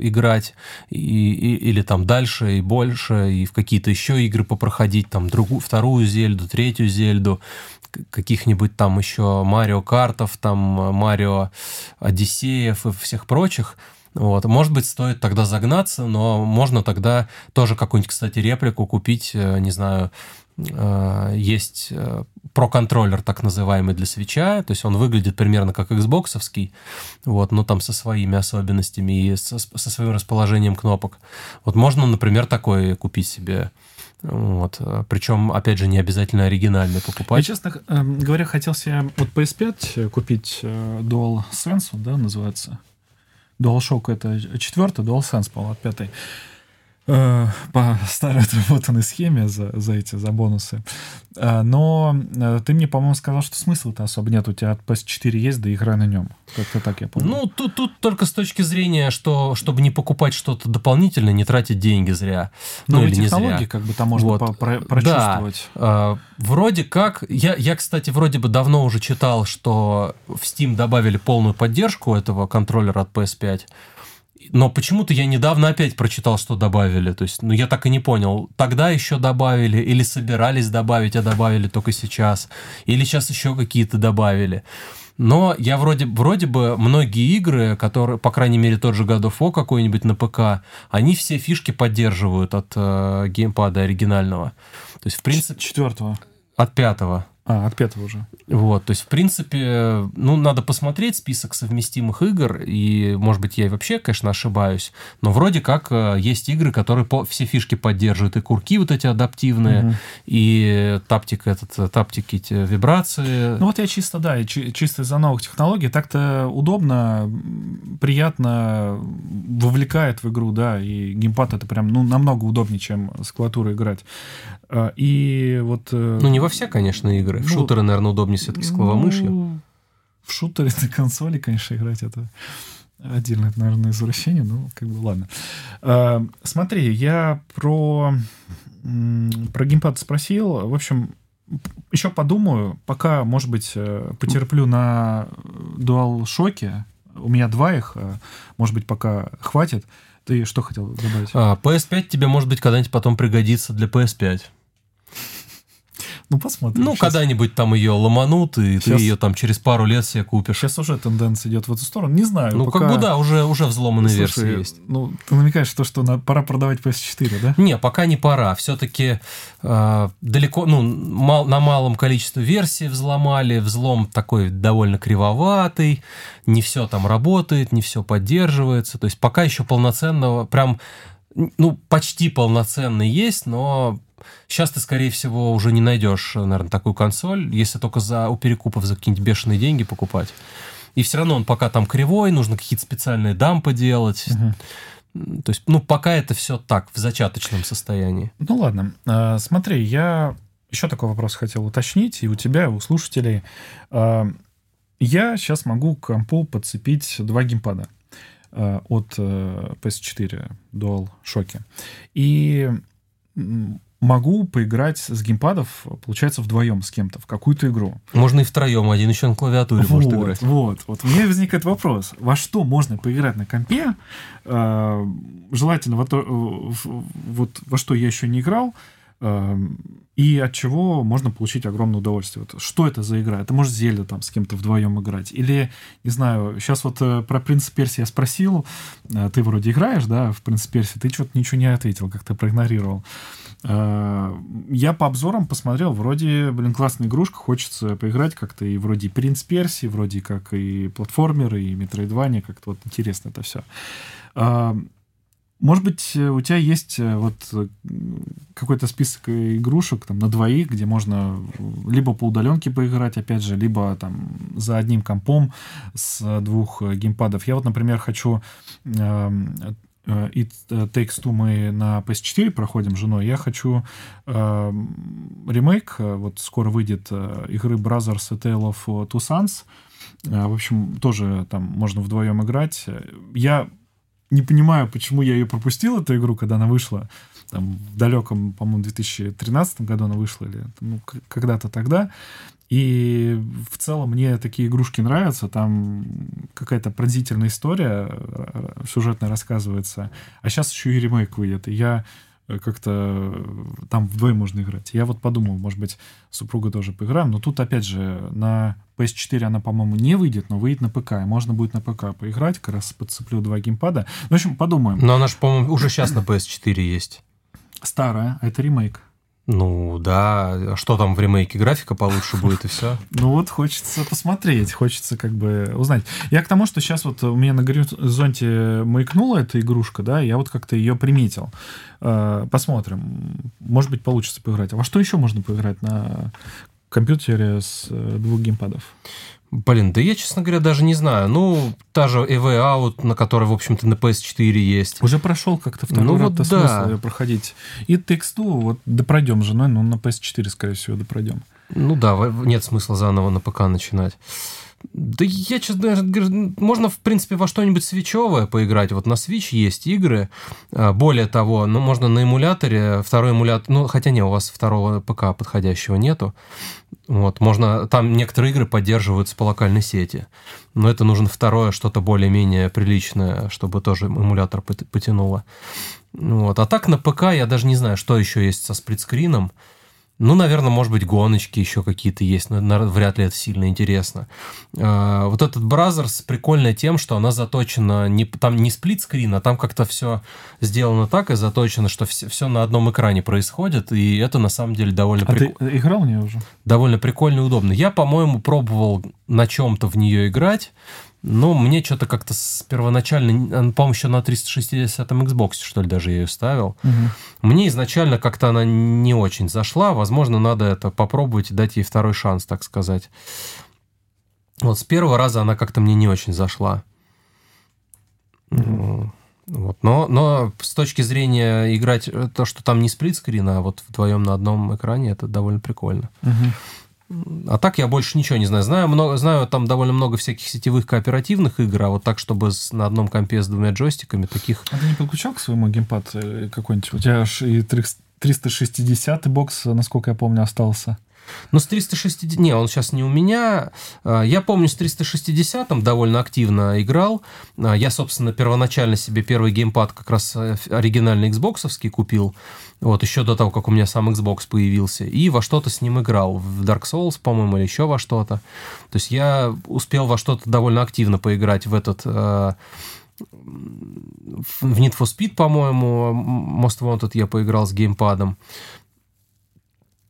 играть, и, и, или там дальше и больше, и в какие-то еще игры попроходить, там, другую, вторую Зельду, третью Зельду, каких-нибудь там еще Марио Картов, там, Марио Одиссеев и всех прочих, вот. Может быть, стоит тогда загнаться, но можно тогда тоже какую-нибудь, кстати, реплику купить, э, не знаю, Э, есть э, про-контроллер так называемый для свеча, то есть он выглядит примерно как Xbox, вот, но там со своими особенностями и со, со своим расположением кнопок. Вот можно, например, такой купить себе. Вот. Причем, опять же, не обязательно оригинальный покупать. Я, честно говоря, хотел себе вот PS5 купить Dual Sense, да, называется. DualShock это четвертый, DualSense, по-моему, от пятой. Э, по старой отработанной схеме за, за эти, за бонусы. Э, но э, ты мне, по-моему, сказал, что смысла-то особо нет. У тебя от PS4 есть, да игра на нем. Как-то так я помню. Ну, тут, тут только с точки зрения, что чтобы не покупать что-то дополнительное, не тратить деньги зря. Ну, ну или не зря. как бы там можно вот. про прочувствовать. Да. Вроде как... Я, я, кстати, вроде бы давно уже читал, что в Steam добавили полную поддержку этого контроллера от PS5 но почему-то я недавно опять прочитал, что добавили. То есть, ну, я так и не понял, тогда еще добавили, или собирались добавить, а добавили только сейчас, или сейчас еще какие-то добавили. Но я вроде, вроде бы многие игры, которые, по крайней мере, тот же God of War какой-нибудь на ПК, они все фишки поддерживают от э, геймпада оригинального. То есть, в принципе... Четвертого. От пятого. А, от пятого уже. Вот, то есть, в принципе, ну, надо посмотреть список совместимых игр, и, может быть, я и вообще, конечно, ошибаюсь, но вроде как э, есть игры, которые по, все фишки поддерживают, и курки вот эти адаптивные, угу. и таптик этот, таптики эти вибрации. Ну, вот я чисто, да, чисто из-за новых технологий, так-то удобно, приятно, вовлекает в игру, да, и геймпад это прям, ну, намного удобнее, чем с клавиатурой играть. А, и вот... Э, ну, не во все, конечно, игры. В ну, шутеры, наверное, удобнее все-таки с клавомышью. Ну, в шутере на консоли, конечно, играть это отдельное, наверное, извращение, но как бы ладно. А, смотри, я про, про геймпад спросил. В общем, еще подумаю, пока, может быть, э, потерплю на DualShock. У меня два их, э, может быть, пока хватит. Ты что хотел добавить? А, PS5 тебе, может быть, когда-нибудь потом пригодится для PS5. Ну, посмотрим. Ну, когда-нибудь там ее ломанут, и сейчас... ты ее там через пару лет себе купишь. Сейчас уже тенденция идет в эту сторону. Не знаю. Ну, пока... как бы да, уже, уже взломанные Слушай, версии есть. Ну, ты намекаешь то, что на... пора продавать PS4, да? Не, пока не пора. Все-таки э, далеко, ну, мал, на малом количестве версий взломали. Взлом такой довольно кривоватый. Не все там работает, не все поддерживается. То есть пока еще полноценного, прям ну, почти полноценный есть, но сейчас ты, скорее всего, уже не найдешь, наверное, такую консоль, если только за, у перекупов за какие-нибудь бешеные деньги покупать. И все равно он пока там кривой, нужно какие-то специальные дампы делать. Угу. То есть, ну, пока это все так, в зачаточном состоянии. Ну, ладно. А, смотри, я еще такой вопрос хотел уточнить, и у тебя, и у слушателей. А, я сейчас могу к компу подцепить два геймпада а, от э, PS4 Dual Shock. И могу поиграть с геймпадов, получается, вдвоем с кем-то в какую-то игру. Можно и втроем, один еще на клавиатуре вот, может играть. Вот, вот. У меня возникает вопрос, во что можно поиграть на компе, э, желательно во, то, вот, во что я еще не играл, э, и от чего можно получить огромное удовольствие. Вот, что это за игра? Это может Зельда там с кем-то вдвоем играть. Или, не знаю, сейчас вот э, про Принц Перси я спросил, э, ты вроде играешь, да, в Принц Перси, ты что-то ничего не ответил, как-то проигнорировал. Э, я по обзорам посмотрел, вроде, блин, классная игрушка, хочется поиграть как-то и вроде Принц Перси, вроде как и платформеры, и Метроидвания, как-то вот интересно это все. Э, может быть, у тебя есть э, вот какой-то список игрушек там на двоих, где можно либо по удаленке поиграть, опять же, либо там за одним компом с двух геймпадов. Я вот, например, хочу эм, It э, Takes Two мы на PS4 проходим с женой. Я хочу э, ремейк, э, вот скоро выйдет э, игры Brothers A Tale of Two Sons. Э, в общем, тоже там можно вдвоем играть. Я не понимаю, почему я ее пропустил, эту игру, когда она вышла. Там, в далеком, по-моему, 2013 году она вышла, или ну, когда-то тогда. И в целом мне такие игрушки нравятся. Там какая-то пронзительная история э, сюжетная рассказывается. А сейчас еще и ремейк выйдет. И я как-то э, там вдвоем можно играть. Я вот подумал, может быть, супруга тоже поиграем. Но тут, опять же, на PS4 она, по-моему, не выйдет, но выйдет на ПК. И можно будет на ПК поиграть. Как раз подцеплю два геймпада. В общем, подумаем. Но она же, по-моему, уже сейчас на PS4 есть. Старая, а это ремейк. Ну да, а что там в ремейке? Графика получше будет и все. Ну вот хочется посмотреть, хочется как бы узнать. Я к тому, что сейчас вот у меня на горизонте маякнула эта игрушка, да, я вот как-то ее приметил. Э, посмотрим. Может быть, получится поиграть. А во что еще можно поиграть на компьютере с э, двух геймпадов? Блин, да я, честно говоря, даже не знаю. Ну, та же EV Out, на которой, в общем-то, на PS4 есть. Уже прошел как-то второй ну, раз вот да. смысл проходить. И тексту вот допройдем же, но ну, на PS4, скорее всего, допройдем. Ну да, нет смысла заново на ПК начинать. Да я, честно говоря, можно, в принципе, во что-нибудь свечевое поиграть. Вот на Switch есть игры. А, более того, ну, можно на эмуляторе, второй эмулятор, ну, хотя не, у вас второго ПК подходящего нету. Вот, можно, там некоторые игры поддерживаются по локальной сети. Но это нужно второе, что-то более-менее приличное, чтобы тоже эмулятор потянуло. Вот. А так на ПК я даже не знаю, что еще есть со сплитскрином. Ну, наверное, может быть, гоночки еще какие-то есть, но вряд ли это сильно интересно. А, вот этот Brothers прикольная тем, что она заточена, не, там не сплитскрин, а там как-то все сделано так и заточено, что все, все на одном экране происходит, и это на самом деле довольно а прикольно. ты играл в нее уже? Довольно прикольно и удобно. Я, по-моему, пробовал на чем-то в нее играть, но мне что-то как-то с первоначально, по-моему, еще на 360-м Xbox, что ли, даже я ее ставил. Угу. Мне изначально как-то она не очень зашла. Возможно, надо это попробовать и дать ей второй шанс, так сказать. Вот с первого раза она как-то мне не очень зашла. Угу. Вот. Но, но с точки зрения играть э, то, что там не сплитскрин, а вот вдвоем на одном экране, это довольно прикольно. Угу. А так я больше ничего не знаю. Знаю, много, знаю там довольно много всяких сетевых кооперативных игр, а вот так, чтобы с, на одном компе с двумя джойстиками таких... А ты не подключал к своему геймпад э, какой-нибудь? У тебя аж и 360 бокс, насколько я помню, остался. Ну, с 360... Не, он сейчас не у меня. А, я помню, с 360 довольно активно играл. А, я, собственно, первоначально себе первый геймпад как раз э, оригинальный Xbox купил. Вот, еще до того, как у меня сам Xbox появился. И во что-то с ним играл. В Dark Souls, по-моему, или еще во что-то. То есть я успел во что-то довольно активно поиграть в этот... Э, в Need for Speed, по-моему, Most Wanted я поиграл с геймпадом.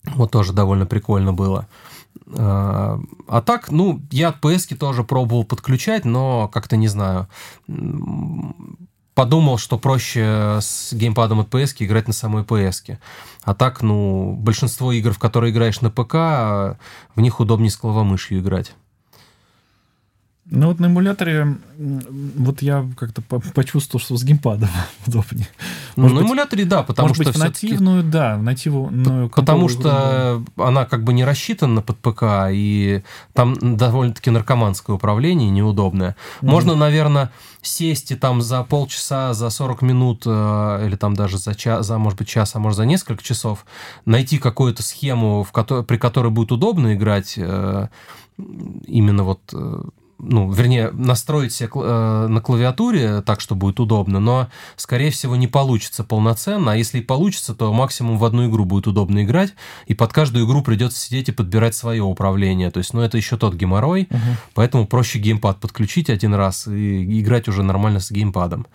Вот тоже довольно прикольно было. А, а так, ну, я от PS тоже пробовал подключать, но как-то не знаю. подумал, что проще с геймпадом от PS играть на самой PS. А так, ну, большинство игр, в которые играешь на ПК, в них удобнее с клавомышью играть. Ну вот на эмуляторе, вот я как-то почувствовал, что с геймпадом удобнее. Ну, может на быть, эмуляторе, да, потому может что быть, нативную, да, нативную Потому что игру. она как бы не рассчитана под ПК, и там довольно-таки наркоманское управление, неудобное. Mm-hmm. Можно, наверное, сесть и там за полчаса, за 40 минут, э, или там даже за час, за, может быть, час, а может, за несколько часов, найти какую-то схему, в которой, при которой будет удобно играть э, именно вот э, ну, вернее, настроить себе э, на клавиатуре так, что будет удобно, но, скорее всего, не получится полноценно, а если и получится, то максимум в одну игру будет удобно играть, и под каждую игру придется сидеть и подбирать свое управление, то есть, ну, это еще тот геморрой, угу. поэтому проще геймпад подключить один раз и играть уже нормально с геймпадом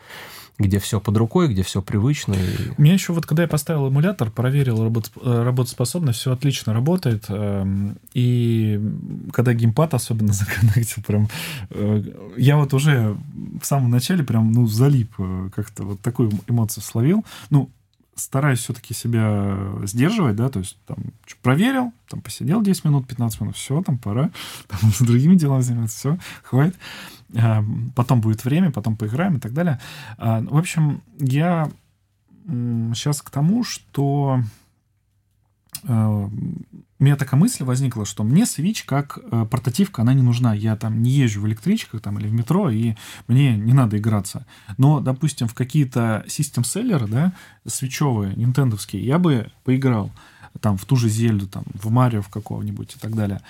где все под рукой, где все привычно. И... У меня еще вот, когда я поставил эмулятор, проверил работ... Э, работоспособность, все отлично работает. Эм, и когда геймпад особенно законнектил, прям э, я вот уже в самом начале прям, ну, залип э, как-то вот такую эмоцию словил. Ну, стараюсь все-таки себя сдерживать, да, то есть там проверил, там посидел 10 минут, 15 минут, все, там пора, там с другими делами заниматься, все, хватит. А, потом будет время, потом поиграем и так далее. А, в общем, я сейчас к тому, что у меня такая мысль возникла, что мне Switch как э, портативка, она не нужна. Я там не езжу в электричках там, или в метро, и мне не надо играться. Но, допустим, в какие-то систем-селлеры, да, свечевые, нинтендовские, я бы поиграл там в ту же Зельду, там, в Марио в какого-нибудь и так далее.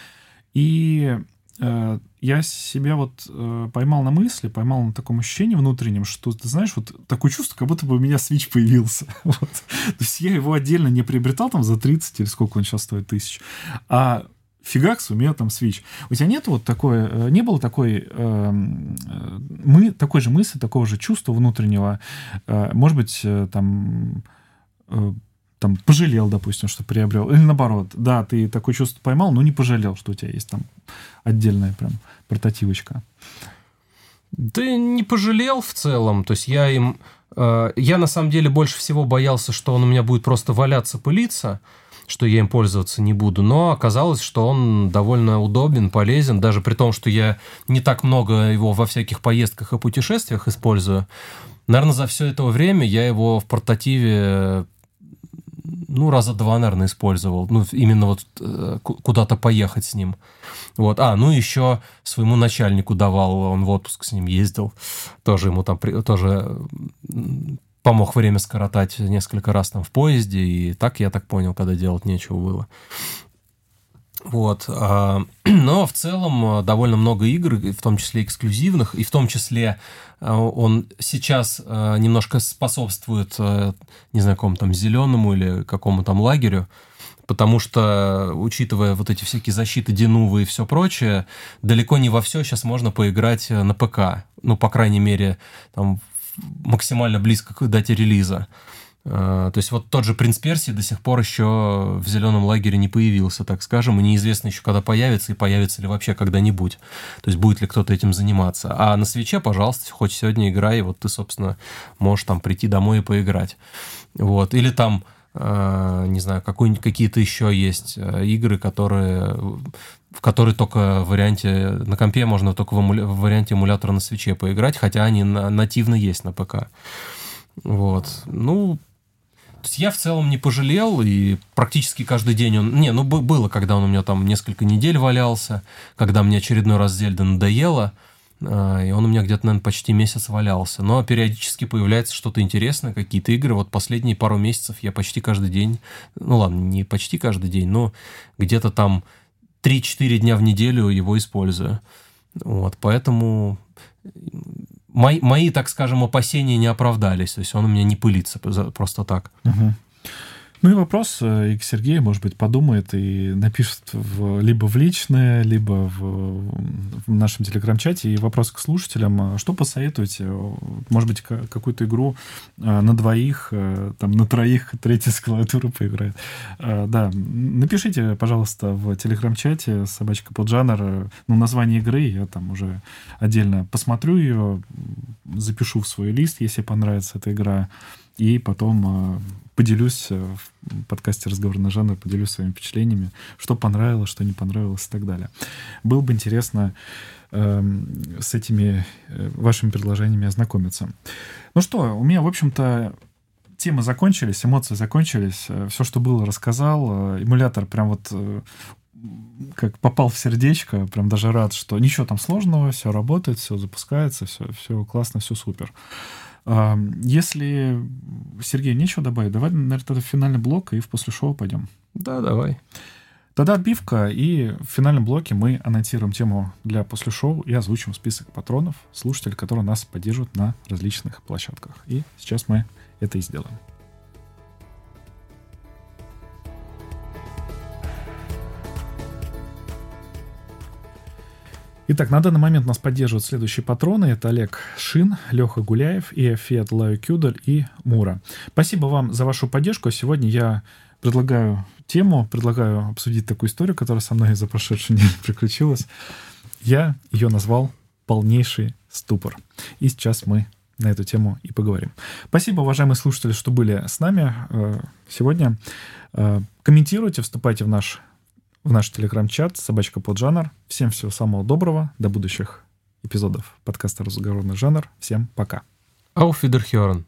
И Э, я себя вот э, поймал на мысли, поймал на таком ощущении внутреннем, что, ты знаешь, вот такое чувство, как будто бы у меня Switch появился. вот. То есть я его отдельно не приобретал там за 30 или сколько он сейчас стоит тысяч, а фигакс, у меня там Switch. У тебя нет вот такой, э, не было такой, э, мы, такой же мысли, такого же чувства внутреннего, э, может быть, э, там э, там пожалел, допустим, что приобрел, или наоборот, да, ты такое чувство поймал, но не пожалел, что у тебя есть там отдельная прям портативочка. Ты не пожалел в целом, то есть я им, э, я на самом деле больше всего боялся, что он у меня будет просто валяться, пылиться, что я им пользоваться не буду, но оказалось, что он довольно удобен, полезен, даже при том, что я не так много его во всяких поездках и путешествиях использую. Наверное, за все это время я его в портативе ну, раза два, наверное, использовал. Ну, именно вот э, куда-то поехать с ним. Вот. А, ну, еще своему начальнику давал, он в отпуск с ним ездил. Тоже ему там, тоже помог время скоротать несколько раз там в поезде. И так, я так понял, когда делать нечего было. Вот. А, но в целом э, довольно много игр, в том числе эксклюзивных, и в том числе э, он сейчас э, немножко способствует, не знаю, какому там зеленому или какому там лагерю, потому что, учитывая вот эти всякие защиты Денувы и все прочее, далеко не во все сейчас можно поиграть на ПК. Ну, по крайней мере, там максимально близко к дате релиза. А, то есть вот тот же «Принц Персии» до сих пор еще в зеленом лагере не появился, так скажем, и неизвестно еще, когда появится, и появится ли вообще когда-нибудь. То есть будет ли кто-то этим заниматься. А на свече, пожалуйста, хоть сегодня играй, и вот ты, собственно, можешь там прийти домой и поиграть. Вот. Или там, а, не знаю, какие-то еще есть а, игры, которые в которые только в варианте на компе можно только в, эмуля... в варианте эмулятора на свече поиграть, хотя они на... нативно есть на ПК. Вот. Ну, то есть я в целом не пожалел, и практически каждый день он... Не, ну было, когда он у меня там несколько недель валялся, когда мне очередной раз Зельда надоело, а, и он у меня где-то, наверное, почти месяц валялся. Но периодически появляется что-то интересное, какие-то игры. Вот последние пару месяцев я почти каждый день, ну ладно, не почти каждый день, но где-то там 3-4 дня в неделю его использую. Вот, поэтому мои, мои, так скажем, опасения не оправдались. То есть он у меня не пылится просто так. Угу. Ну и вопрос и к Сергею, может быть, подумает и напишет в, либо в личное, либо в, в нашем телеграм-чате. И вопрос к слушателям. Что посоветуете? Может быть, какую-то игру на двоих, там, на троих, третья с клавиатуры поиграет. Да, напишите, пожалуйста, в телеграм-чате собачка под жанр, ну, название игры, я там уже отдельно посмотрю ее, запишу в свой лист, если понравится эта игра, и потом э, поделюсь э, в подкасте «Разговор на жанр», поделюсь своими впечатлениями, что понравилось, что не понравилось и так далее. Было бы интересно э, с этими э, вашими предложениями ознакомиться. Ну что, у меня, в общем-то, темы закончились, эмоции закончились, э, все, что было, рассказал. Эмулятор прям вот как попал в сердечко, прям даже рад, что ничего там сложного, все работает, все запускается, все, все классно, все супер. Если, Сергей, нечего добавить, давай, наверное, тогда финальный блок и в после шоу пойдем. Да, давай. Тогда отбивка, и в финальном блоке мы анонсируем тему для после шоу и озвучим список патронов, слушателей, которые нас поддерживают на различных площадках. И сейчас мы это и сделаем. Итак, на данный момент нас поддерживают следующие патроны. Это Олег Шин, Леха Гуляев, и Фиат Лаю Кюдаль и Мура. Спасибо вам за вашу поддержку. Сегодня я предлагаю тему, предлагаю обсудить такую историю, которая со мной за прошедшую неделю приключилась. Я ее назвал «Полнейший ступор». И сейчас мы на эту тему и поговорим. Спасибо, уважаемые слушатели, что были с нами э, сегодня. Э, комментируйте, вступайте в наш в наш телеграм-чат «Собачка под жанр». Всем всего самого доброго. До будущих эпизодов подкаста «Разговорный жанр». Всем пока. Auf Wiederhören.